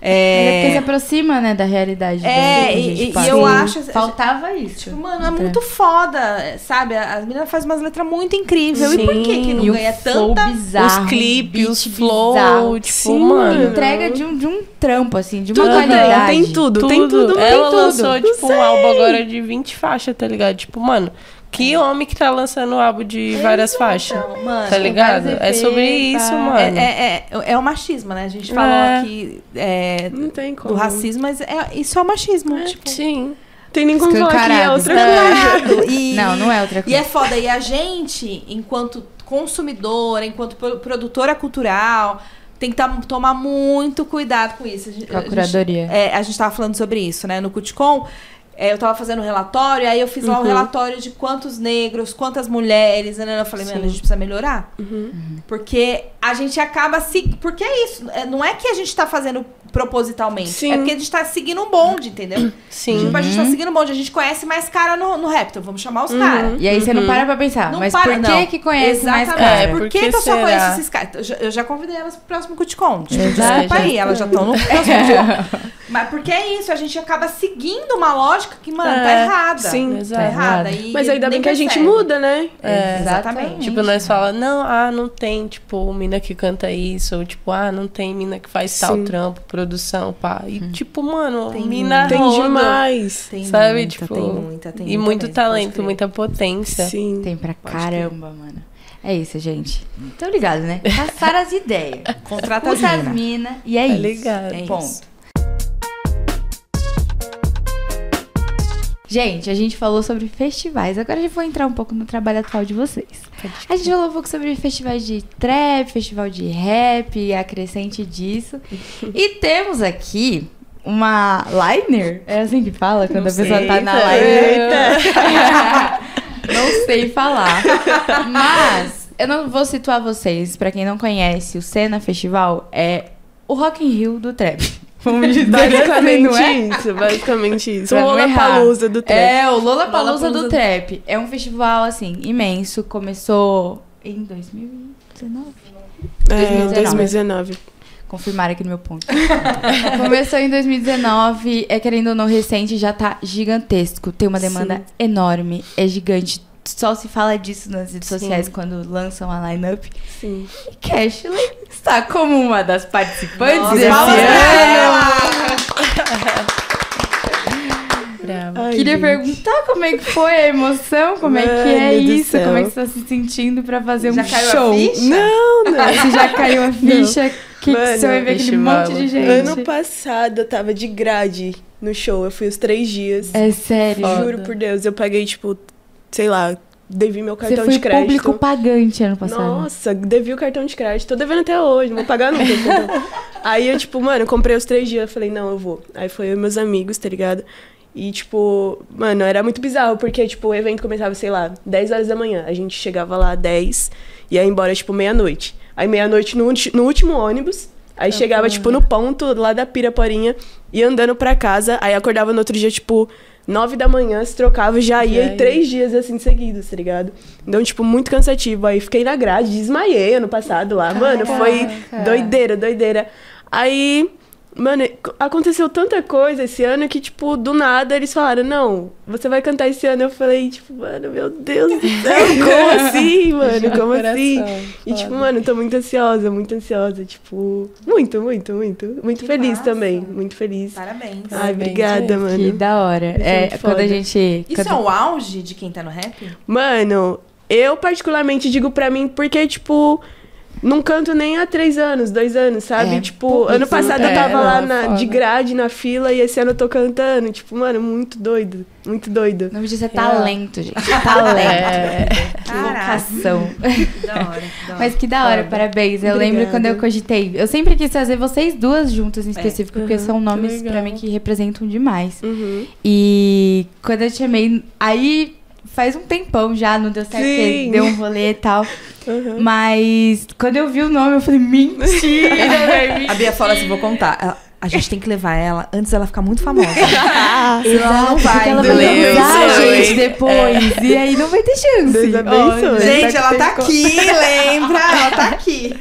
Mas é porque se é, aproxima, né, da realidade. É, do e- gente e- eu acho- Faltava isso. tipo, mano, é muito foda, sabe? As meninas fazem umas letras muito incríveis. E por que que não ganha tanta... bizarro, os clipes, os flow, bizarro. tipo, Sim, mano. Entrega de um, de um trampo, assim, de uma Tudo tem, qualidade. tem tudo, tem tudo, tem Ela tudo. lançou, tipo, um álbum agora de 20 faixas, tá ligado? Tipo, mano, que homem que tá lançando um álbum de várias faixas? Então, mano, Tá ligado? É sobre efeitos, isso, pá. mano. É, é, é, é o machismo, né? A gente falou É. aqui é, Não tem como. do racismo, mas é, isso é o machismo. Tipo, Sim. Tem nem como falar que é outra coisa. Errado. E, Não, não é outra E coisa. é foda. E a gente, enquanto consumidora, enquanto pro- produtora cultural, tem que tá- tomar muito cuidado com isso. A gente- Com a gente- curadoria. é, a gente tava falando sobre isso, né? No Cuticom, é, eu tava fazendo um relatório, aí eu fiz lá um relatório de quantos negros, quantas mulheres, né? Eu falei, mano, a gente precisa melhorar. Porque a gente acaba se. Porque é isso. é, Não é que a gente tá fazendo propositalmente. Sim. É porque a gente tá seguindo um bonde, entendeu? Sim. Tipo, a gente tá seguindo um bonde. A gente conhece mais cara no, no rap, então vamos chamar os caras. E aí você não para pra pensar, Não mas para, por que não. que conhece mais Exatamente. cara? É, por por que, que eu só conheço esses caras? Eu já, eu já convidei elas pro próximo Cuticom. Tipo, desculpa aí, elas já estão no próximo Cuticom. Mas porque é isso, a gente acaba seguindo uma lógica que, mano, tá É, errada. sim, tá exato. errada. E Mas ainda bem que a gente percebe. muda, né? É, Exatamente. Tipo, nós fala, não, ah, não tem, tipo, mina que canta isso, ou tipo, ah, não tem mina que faz tal Sim. trampo, produção, pá. E tipo, mano, Tem mina Tem roda, demais. Tem sabe? muita, tipo, tem muita, tem e muita muito mesmo, pode talento, muita potência. Sim. Tem pra caramba, mano. É isso, gente. Tô ligado, né? Passar as ideias. Contrata as Puta as mina. mina. E é Tá isso. ligado. É Ponto. isso. Gente, a gente falou sobre festivais. Agora eu vou entrar um pouco no trabalho atual de vocês. A gente falou um pouco sobre festivais de trap, festival de rap e a crescente disso. e temos aqui uma liner. É assim que fala quando Não a pessoa sei, tá na liner. não sei falar. Mas eu não vou situar vocês. Pra quem não conhece, o Cena Festival é o Rock in Rio do trap. Vamos dizer assim, Basicamente não é? isso, basicamente isso. Pra O errar. Lollapalooza do trap. É, o Lollapalooza Lollapalooza do do- Trap. É um festival, assim, imenso. Começou em 2019. É, 2019. 2019. Confirmaram aqui no meu ponto. Começou em 2019. É, querendo ou não, recente, já tá gigantesco. Tem uma demanda Sim. enorme. É gigante. Só se fala disso nas redes Sim. sociais quando lançam a lineup. Sim. E Cashley está como uma das participantes Nossa, desse ano. Bravo. Ai, Queria gente. perguntar como é que foi a emoção, como é que é isso, céu. como é que você tá se sentindo pra fazer Já um caiu a show. ficha? Não, não. Se já caiu a ficha, que, que Mano, você vai ver aquele monte de gente. Ano passado eu tava de grade no show. Eu fui os três dias. É sério. Foda. Juro por Deus, eu paguei, tipo, sei lá, devi meu Você cartão foi de crédito. público pagante ano passado. Nossa, devi o cartão de crédito. Tô devendo até hoje, não vou pagar nunca. Aí eu, tipo, mano, comprei os três dias. Eu falei, não, eu vou. Aí foi eu e meus amigos, tá ligado? E, tipo, mano, era muito bizarro, porque, tipo, o evento começava, sei lá, 10 horas da manhã. A gente chegava lá 10 e ia embora, tipo, meia-noite. Aí meia-noite no, no último ônibus. Aí chegava, tipo, no ponto lá da Piraporinha, ia andando pra casa. Aí acordava no outro dia, tipo, 9 da manhã, se trocava, já ia Já e três dias assim seguidos, tá ligado? Então, tipo, muito cansativo. Aí fiquei na grade, desmaiei ano passado lá. Mano, foi Caraca. doideira, doideira. Aí, mano, aconteceu tanta coisa esse ano que, tipo, do nada eles falaram: não, você vai cantar esse ano. Eu falei, tipo, mano, meu Deus do céu, como assim, mano? Como assim? E, tipo, mano, tô muito ansiosa, muito ansiosa. Tipo, muito, muito, muito. Muito Que feliz massa. também, muito feliz. Parabéns. Ai, Parabéns, obrigada, mano. Que da hora. é É, quando a gente. Isso quando- é o auge de quem tá no rap? Mano, eu particularmente digo pra mim porque, tipo, não canto nem há três anos, dois anos, sabe? É, tipo, pô, ano passado é, eu tava lá na- de grade na fila e esse ano eu tô cantando. Tipo, mano, muito doido. Muito doido. O nome disso é Real. talento, gente. Talento. É, Caraca. Vocação. Da hora. Da hora. Mas que da hora, Foda. parabéns. Eu Obrigada. lembro quando eu cogitei. Eu sempre quis trazer vocês duas juntas em específico, porque Uhum, são nomes pra mim que representam demais. Uhum. E quando eu te chamei, aí faz um tempão já, não deu certo, Sim. deu um rolê e tal. Uhum. Mas quando eu vi o nome, eu falei, mentira, A Bia fala assim, vou contar. Ela- a gente tem que levar ela antes dela ficar muito famosa. Ah, ela não Porque vai. ela vai usar a gente depois. E aí não vai ter chance. Deus abençoe. Ó, Gente, ela tá aqui, lembra? Ela tá aqui.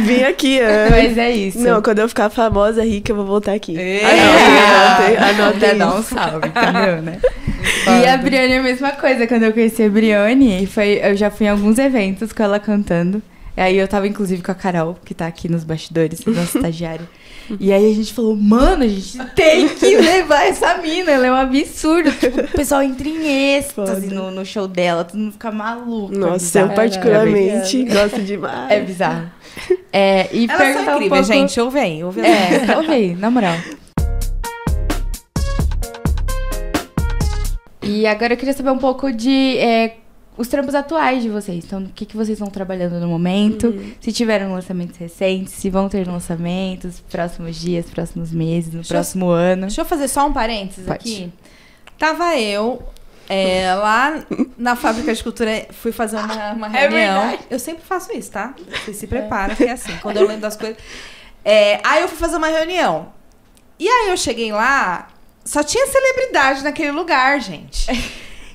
Vim aqui, ah. Mas é isso. Não, quando eu ficar famosa, rica, eu vou voltar aqui. É. Anotem, anotem, Até dar um salve, entendeu, né? E a Briane é a mesma coisa. Quando eu conheci a Briane, foi, eu já fui em alguns eventos com ela cantando. Aí eu tava, inclusive, com a Carol, que tá aqui nos bastidores, nossa estagiária. E aí a gente falou, mano, a gente tem que levar essa mina, ela é um absurdo. Tipo, o pessoal entra em êxtase no, no show dela, todo mundo fica maluco. é Nossa, eu particularmente gosto demais. É bizarro. É, e Elas perguntar são um pouco... gente. Ouve aí, ouve aí. É, ouve aí, na moral. E agora eu queria saber um pouco de é, os trampos atuais de vocês. Então, o que, que vocês estão trabalhando no momento? Uhum. Se tiveram lançamentos recentes, se vão ter lançamentos próximos dias, próximos meses, no Deixa eu- próximo ano. Deixa eu fazer só um parênteses Pode. aqui. Tava eu é, lá na fábrica de cultura, fui fazer uma, uma É reunião. verdade. eu sempre faço isso, tá? Vocês se preparam, que é assim, quando eu lembro das coisas. É, aí eu fui fazer uma reunião. E aí eu cheguei lá, só tinha celebridade naquele lugar, gente.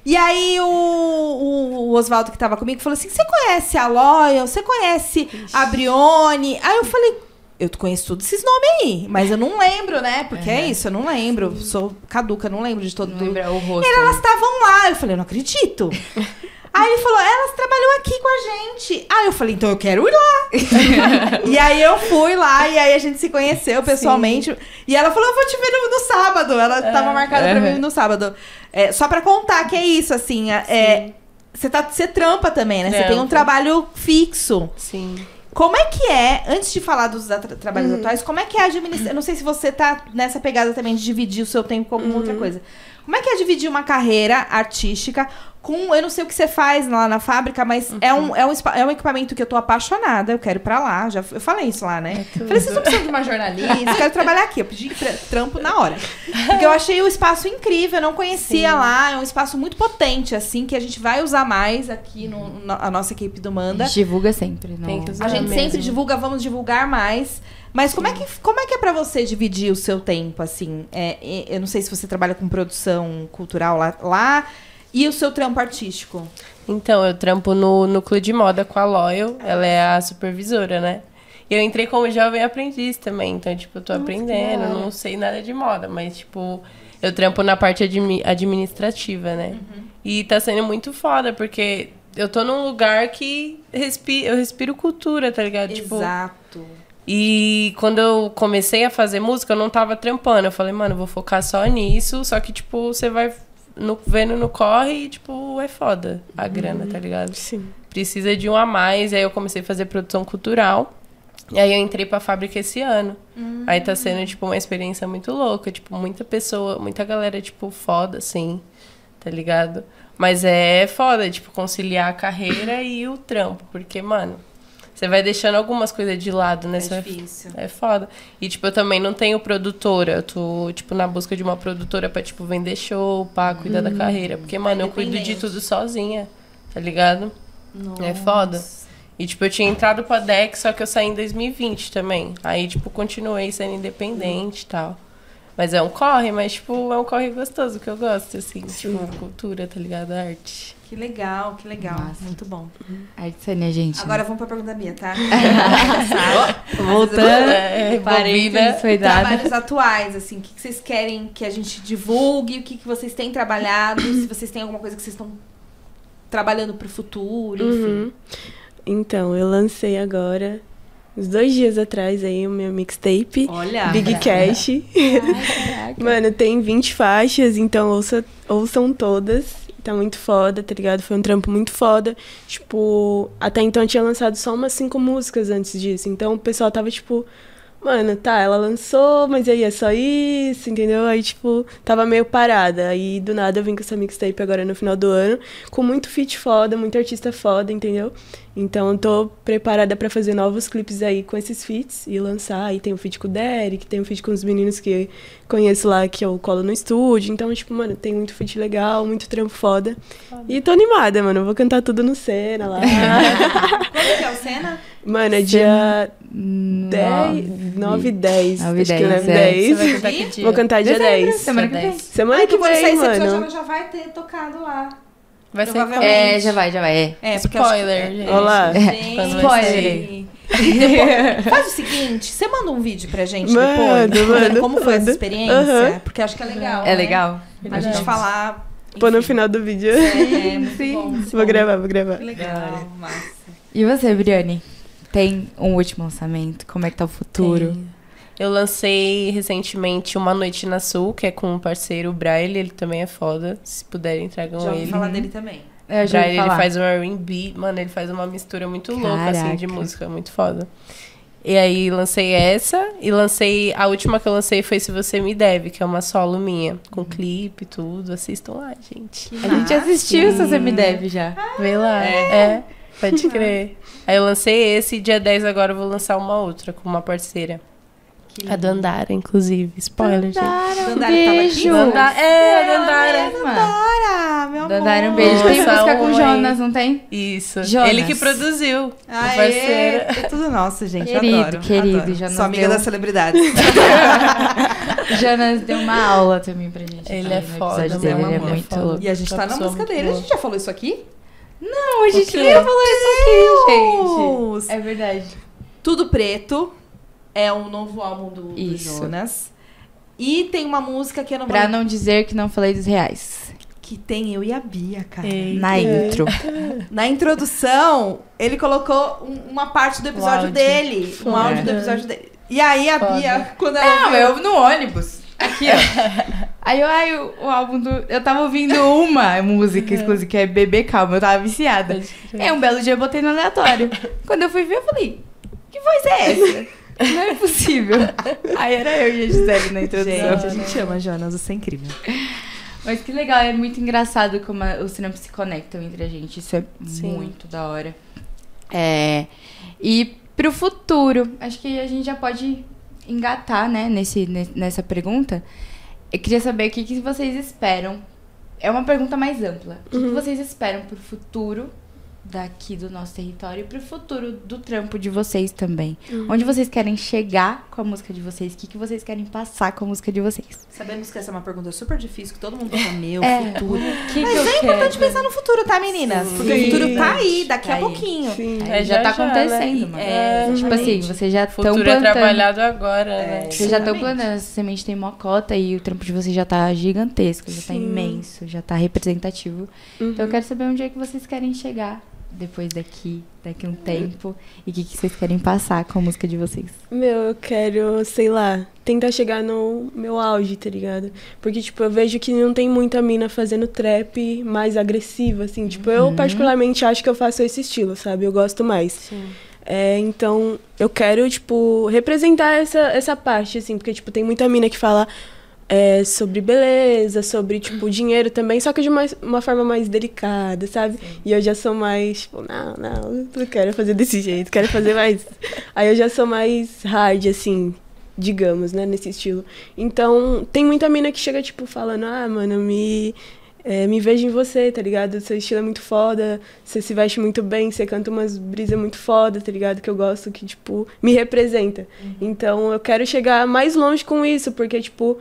E aí o, o, o Oswaldo que tava comigo falou assim: você conhece a Loyal? Você conhece a Brione? Aí eu falei, eu conheço todos esses nomes aí, mas eu não lembro, né? Porque é isso, eu não lembro. Sou caduca, não lembro de todo mundo. lembra o rosto. E elas estavam lá. Eu falei, eu não acredito. Aí ele falou, elas trabalham aqui com a gente. Aí eu falei, então eu quero ir lá. e aí eu fui lá, e aí a gente se conheceu pessoalmente. E ela falou, eu vou te ver no, no sábado. Ela tava marcada pra Uhum. mim no sábado. É, só pra contar que é isso, assim. é- É, você tá, você trampa também, né? Você tem um trabalho fixo. sim. Como é que é, antes de falar dos atra- trabalhos atuais, como é que é administrar? Eu não sei se você tá nessa pegada também de dividir o seu tempo com alguma outra coisa. Como é que é dividir uma carreira artística com. Eu não sei o que você faz lá na fábrica, mas é, um, é, um, espa- é um equipamento que eu tô apaixonada, eu quero ir pra lá. Já, eu falei isso lá, né? falei, vocês não precisam de uma jornalista, eu quero trabalhar aqui. Eu pedi tra- trampo na hora. Porque eu achei o espaço incrível, eu não conhecia lá. É um espaço muito potente, assim, que a gente vai usar mais aqui no, no- a nossa equipe do A Manda. gente divulga sempre. no- Tem que usar. A gente mesmo. sempre divulga, vamos divulgar mais. Mas como é, que, como é que é pra você dividir o seu tempo, assim? É, é, eu não sei se você trabalha com produção cultural lá, lá e o seu trampo artístico. Então, eu trampo no núcleo de moda com a Loyal, ela é a supervisora, né? E eu entrei como jovem aprendiz também, então, tipo, eu tô aprendendo, não sei nada de moda, mas, tipo, eu trampo na parte admi- administrativa, né? E tá sendo muito foda, porque eu tô num lugar que respi eu respiro cultura, tá ligado? Tipo, Exato. e quando eu comecei a fazer música, eu não tava trampando. Eu falei, mano, eu vou focar só nisso. Só que, tipo, você vai no, vendo no corre e, tipo, é foda a grana, tá ligado? Sim. Precisa de um a mais. Aí eu comecei a fazer produção cultural. E aí eu entrei pra fábrica esse ano. Aí tá sendo, tipo, uma experiência muito louca. Tipo, muita pessoa, muita galera, tipo, foda, assim, tá ligado? Mas é foda, tipo, conciliar a carreira e o trampo. Porque, mano, você vai deixando algumas coisas de lado, né? Você É vai difícil. é foda. E, tipo, eu também não tenho produtora. Eu tô, tipo, na busca de uma produtora pra, tipo, vender show, pá, cuidar da carreira. Porque, mano, eu cuido de tudo sozinha, tá ligado? É foda. E, tipo, eu tinha entrado pra DEC, só que eu saí em 2020 também. Aí, tipo, continuei sendo independente e tal. Mas é um corre, mas, tipo, é um corre gostoso, que eu gosto, assim. Tipo, cultura, tá ligado? Arte. Que legal, que legal. Massa. Muito bom. Artesania, gente. Agora vamos pra pergunta da Bia, tá? voltando. É, foi dado. Trabalhos atuais, assim, o que, que vocês querem que a gente divulgue, o que, que vocês têm trabalhado, se vocês têm alguma coisa que vocês estão trabalhando pro futuro, enfim. Uhum. Então, eu lancei agora, uns dois dias atrás, aí, o meu mixtape. Olha. Big Cash. Mano, tem 20 faixas, então ouça, ouçam todas. Tá muito foda, tá ligado? Foi um trampo muito foda. Tipo, até então eu tinha lançado só umas cinco músicas antes disso. Então o pessoal tava tipo, mano, tá, ela lançou, mas aí é só isso, entendeu? Aí, tipo, tava meio parada. Aí do nada eu vim com essa mixtape agora no final do ano, com muito feat foda, muito artista foda, entendeu? Então eu tô preparada pra fazer novos clipes aí com esses feats e lançar. Aí tem o feat com o Derek, tem o feat com os meninos que conheço lá, que eu colo no estúdio. Então, tipo, mano, tem muito feat legal, muito trampo foda. E tô animada, mano. Vou cantar tudo no cena lá. Quando que é o Senna? mano, é dia 10, Nove. 9 e 10. Nove e Acho que dez, 9 e é. 10. Você vai cantar que dia? Vou cantar dia Dezembro, 10. semana que vem. Semana Ai, que que vem, esse episódio, ela mano. já vai ter tocado lá. Vai ser. É, já vai, já vai. É. É, Spoiler, acho que- gente. Olá. Gente, Quando vai sair. Depois- faz o seguinte, você manda um vídeo pra gente Mando, depois, contando como foi essa mando. experiência, Aham. porque acho que é legal. É né? legal. A gente falar. Pô no final do vídeo. É, muito bom. Vou bom. gravar, vou gravar. Que legal, massa. E você, Briane? Tem um último lançamento? Como é que tá o futuro? Eu lancei recentemente Uma Noite na Sul, que é com um parceiro, o Braille, ele também é foda. Se puderem, tragam Já ouvi ele. falar dele também. Eu já Braille, ele faz um R&B, mano, ele faz uma mistura muito louca, assim, de Caraca. música, muito foda. E aí, lancei essa, e lancei, a última que eu lancei foi Se Você Me Deve, que é uma solo minha, com clipe e tudo, assistam lá, gente. A gente assistiu, se você me deve já. Vê lá, é, pode crer. Aí eu lancei esse, e dia 10 agora eu vou lançar uma outra, com uma parceira. A Dandara, inclusive, spoiler, gente. Dandara, um Dandara tava aqui? beijo. Danda- é, a Dandara. mesma. Bora, meu amor. Dandara, um beijo. Tem Nossa, música com oi. Jonas, não tem? Isso. Jonas. Ele que produziu. o Aê, parceiro. é tudo nosso, gente. Querido, adoro, querido, adoro. Sou amiga deu- das celebridades. Jonas deu uma aula também pra gente. Ele aqui é foda, dele, ele é amor, muito louco. E a gente tá na música dele. A gente já falou isso aqui? Não, a gente nem falou isso Deus. aqui, gente. É verdade. Tudo Preto é um novo álbum do, do Isso. Jonas. E tem uma música que eu não vou Pra não dizer que não falei dos reais. que tem eu e a Bia, cara. Eita. Na intro. Na introdução, ele colocou um- uma parte do episódio dele. Um áudio do episódio dele. E aí a Foda. Bia, quando ela Não, ouviu- eu no ônibus. Aqui, ó. Aí eu, ai, o, o álbum do. Eu tava ouvindo uma música exclusiva, que é Bebê Calma, eu tava viciada. É, um belo dia eu botei no aleatório. Quando eu fui ver, eu falei, que voz é essa? Não é possível. Aí era eu e a Gisele na introdução. Gente, a gente ama, Jonas, você é incrível. Mas que legal, é muito engraçado como a- os trampos se conectam entre a gente. Isso é Sim. muito da hora. É, e pro futuro, acho que a gente já pode engatar, né, nesse, ne- nessa pergunta. Eu queria saber o que, que vocês esperam. É uma pergunta mais ampla. O que, que vocês esperam pro futuro daqui do nosso território e pro futuro do trampo de vocês também? Onde vocês querem chegar com a música de vocês? O que, que vocês querem passar com a música de vocês? Sabemos que essa é uma pergunta super difícil, que todo mundo fala, meu, É. futuro. Que, Mas que é quero? importante pensar no futuro, tá, meninas? Porque Sim. o futuro tá aí, daqui Tá a aí. pouquinho. Sim. Aí É, já, já, tá já, né? acontecendo. É, tipo assim, vocês já O estão futuro é plantando. trabalhado agora, É, né? vocês já estão plantando, essa semente tem mocota e o trampo de vocês já tá gigantesco, já tá Sim. imenso, já tá representativo. Uhum. Então eu quero saber onde é que vocês querem chegar depois daqui, daqui a um tempo, e o que, que vocês querem passar com a música de vocês. Meu, eu quero, sei lá, tentar chegar no meu auge, tá ligado? Porque, tipo, eu vejo que não tem muita mina fazendo trap mais agressiva, assim. Tipo, eu particularmente acho que eu faço esse estilo, sabe? Eu gosto mais. Sim. É, então, eu quero, tipo, representar essa, essa parte, assim, porque, tipo, tem muita mina que fala é, sobre beleza, sobre, tipo, dinheiro também, só que de uma, uma forma mais delicada, sabe? E eu já sou mais, tipo, não, não, eu não quero fazer desse jeito, quero fazer mais. Aí eu já sou mais hard, assim, digamos, né, nesse estilo. Então, tem muita mina que chega, tipo, falando, ah, mano, me. é, me vejo em você, tá ligado? Seu estilo é muito foda, você se veste muito bem, você canta umas brisas muito foda, tá ligado? Que eu gosto, que, tipo, me representa. Então, eu quero chegar mais longe com isso, porque, tipo,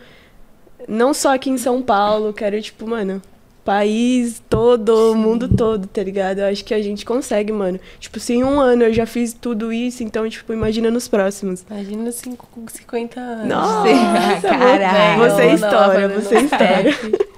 não só aqui em São Paulo, quero, tipo, mano, país todo, mundo todo, tá ligado? Eu acho que a gente consegue, mano. Tipo, se em um ano eu já fiz tudo isso, então, tipo, imagina nos próximos. Imagina com 50 anos. Nossa, Caralho. você é Não, história, não, você é história.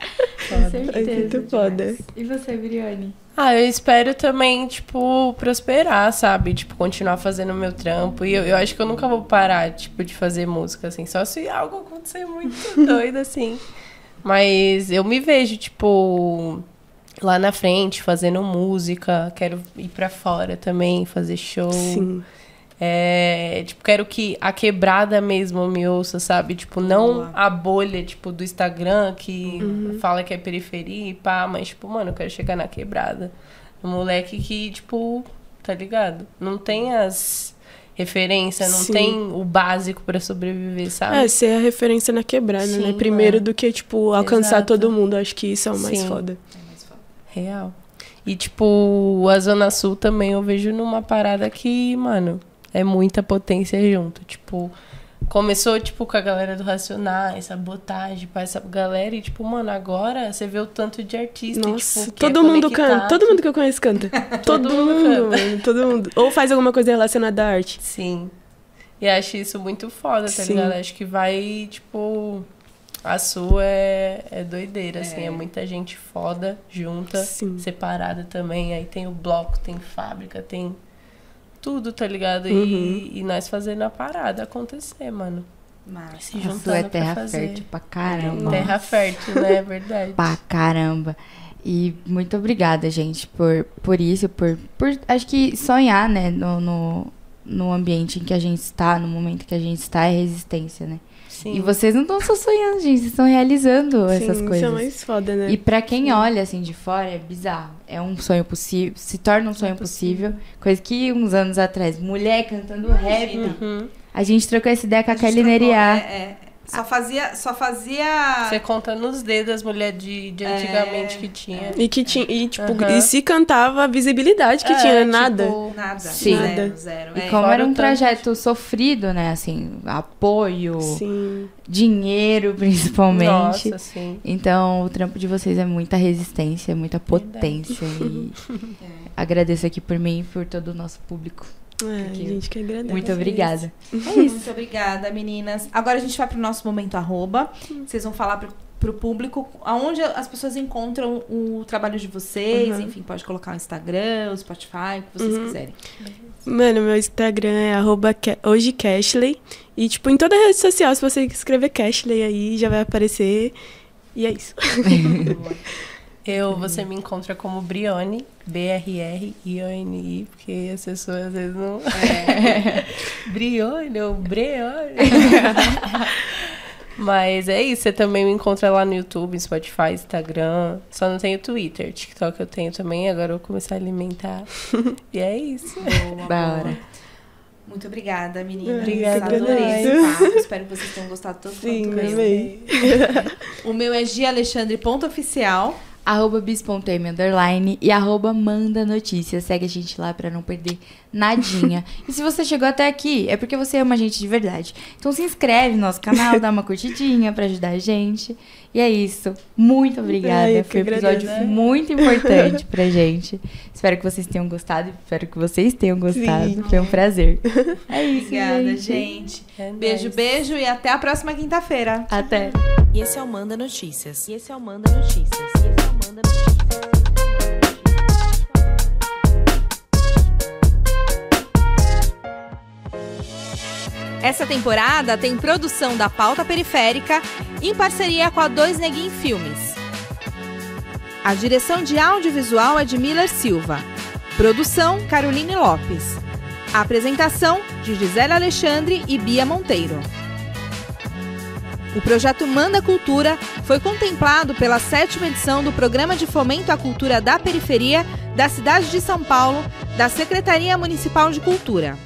Com É muito foda. E você, Briane? Ah, eu espero também, tipo, prosperar, sabe? Tipo, continuar fazendo o meu trampo. E eu, eu acho que eu nunca vou parar, tipo, de fazer música, assim. Só se algo acontecer muito doido, assim. Mas eu me vejo, tipo, lá na frente, fazendo música. Quero ir pra fora também, fazer show. Sim. É, tipo, quero que a quebrada mesmo me ouça, sabe? Tipo, não Boa. a bolha, tipo, do Instagram que fala que é periferia e pá, mas, tipo, mano, eu quero chegar na quebrada. Um moleque que, tipo, tá ligado? Não tem as referências, não Sim. tem o básico pra sobreviver, sabe? É, ser a referência na quebrada, Sim, né? Primeiro é. do que, tipo, alcançar Exato. todo mundo. Acho que isso é o mais Sim. foda. Real. E, tipo, a Zona Sul também eu vejo numa parada que, mano, é muita potência junto. Tipo, começou, tipo, com a galera do Racionais, sabotagem pra essa galera. E, tipo, mano, agora você vê o tanto de artista, Nossa, tipo, que é todo mundo canta. Todo mundo que eu conheço canta. todo, Todo mundo canta. mano. Todo mundo. Ou faz alguma coisa relacionada à arte. Sim. E acho isso muito foda, tá Sim. ligado? Acho que vai, tipo. A sua é, é doideira, assim. É muita gente foda junta, Sim. separada também. Aí tem o bloco, tem fábrica, tem tudo, tá ligado? Uhum. E, e nós fazendo a parada acontecer, mano. Mas, Se A juntando sua é pra terra fazer. fértil pra caramba. Terra fértil, né? É verdade. Pra caramba. E muito obrigada, gente, por, por isso, por, por acho que sonhar, né, no, no, no ambiente em que a gente está, no momento que a gente está, é resistência, né? Sim. E vocês não estão só sonhando, gente, vocês estão realizando essas Sim, coisas. Isso é mais foda, né? E pra quem olha assim de fora, é bizarro. É um sonho possível, se torna um sonho possível. Coisa que uns anos atrás, mulher cantando rap. Uhum. A gente trocou essa ideia com a, a Kelly Neriá. é, é. Só fazia. Só fazia. Você conta nos dedos as mulheres de, de antigamente que tinha. E que tinha. E, tipo, Aham. e se cantava a visibilidade que É, tinha, tipo, nada. Nada. Sim. Zero, zero. E É. como era um tanto trajeto sofrido, né? Assim, apoio, Sim. dinheiro, principalmente. Nossa, sim. Então, o trampo de vocês é muita resistência, muita potência. E agradeço aqui por mim e por todo o nosso público. É, Porque- gente que agradece. Muito obrigada. É isso. Muito obrigada, meninas. Agora a gente vai pro nosso momento arroba. Vocês vão falar pro, pro público aonde as pessoas encontram o trabalho de vocês. Uhum. Enfim, pode colocar o Instagram, o Spotify, o que vocês quiserem. Mano, meu Instagram é arroba Ca- hoje Cashley. E, tipo, em toda rede social, se você escrever Cashley aí, já vai aparecer. E é isso. Eu, você me encontra como Brione, B-R-R-I-O-N-I, porque as pessoas às vezes não. É. Brione ou Breone. Mas é isso, você também me encontra lá no YouTube, Spotify, Instagram. Só não tenho Twitter, TikTok eu tenho também, agora eu vou começar a alimentar. e é isso. Boa, Da hora. Muito obrigada, meninas. Obrigada, Adorei esse. Espero que vocês tenham gostado tanto Sim, quanto eu. amei. O meu é gialexandre.oficial. arroba bis.m underline e arroba manda notícias. Segue a gente lá pra não perder nadinha. e se você chegou até aqui, é porque você ama a gente de verdade. Então se inscreve no nosso canal, dá uma curtidinha pra ajudar a gente. E é isso. Muito obrigada. Ai, Foi um episódio agradeço. muito importante pra gente. Espero que vocês tenham gostado. Espero que vocês tenham gostado. Sim. Foi um prazer. É isso, Obrigada, gente. gente. É Beijo, nóis. beijo e até a próxima quinta-feira. Até. E esse é o Manda Notícias. E esse é o Manda Notícias. Manda. Essa temporada tem produção da Pauta Periférica em parceria com a Dois Neguin Filmes. A direção de audiovisual é de Miller Silva. Produção Caroline Lopes. A apresentação de Gisele Alexandre e Bia Monteiro. O projeto Manda Cultura foi contemplado pela sétima edição do Programa de Fomento à Cultura da Periferia da cidade de São Paulo, da Secretaria Municipal de Cultura.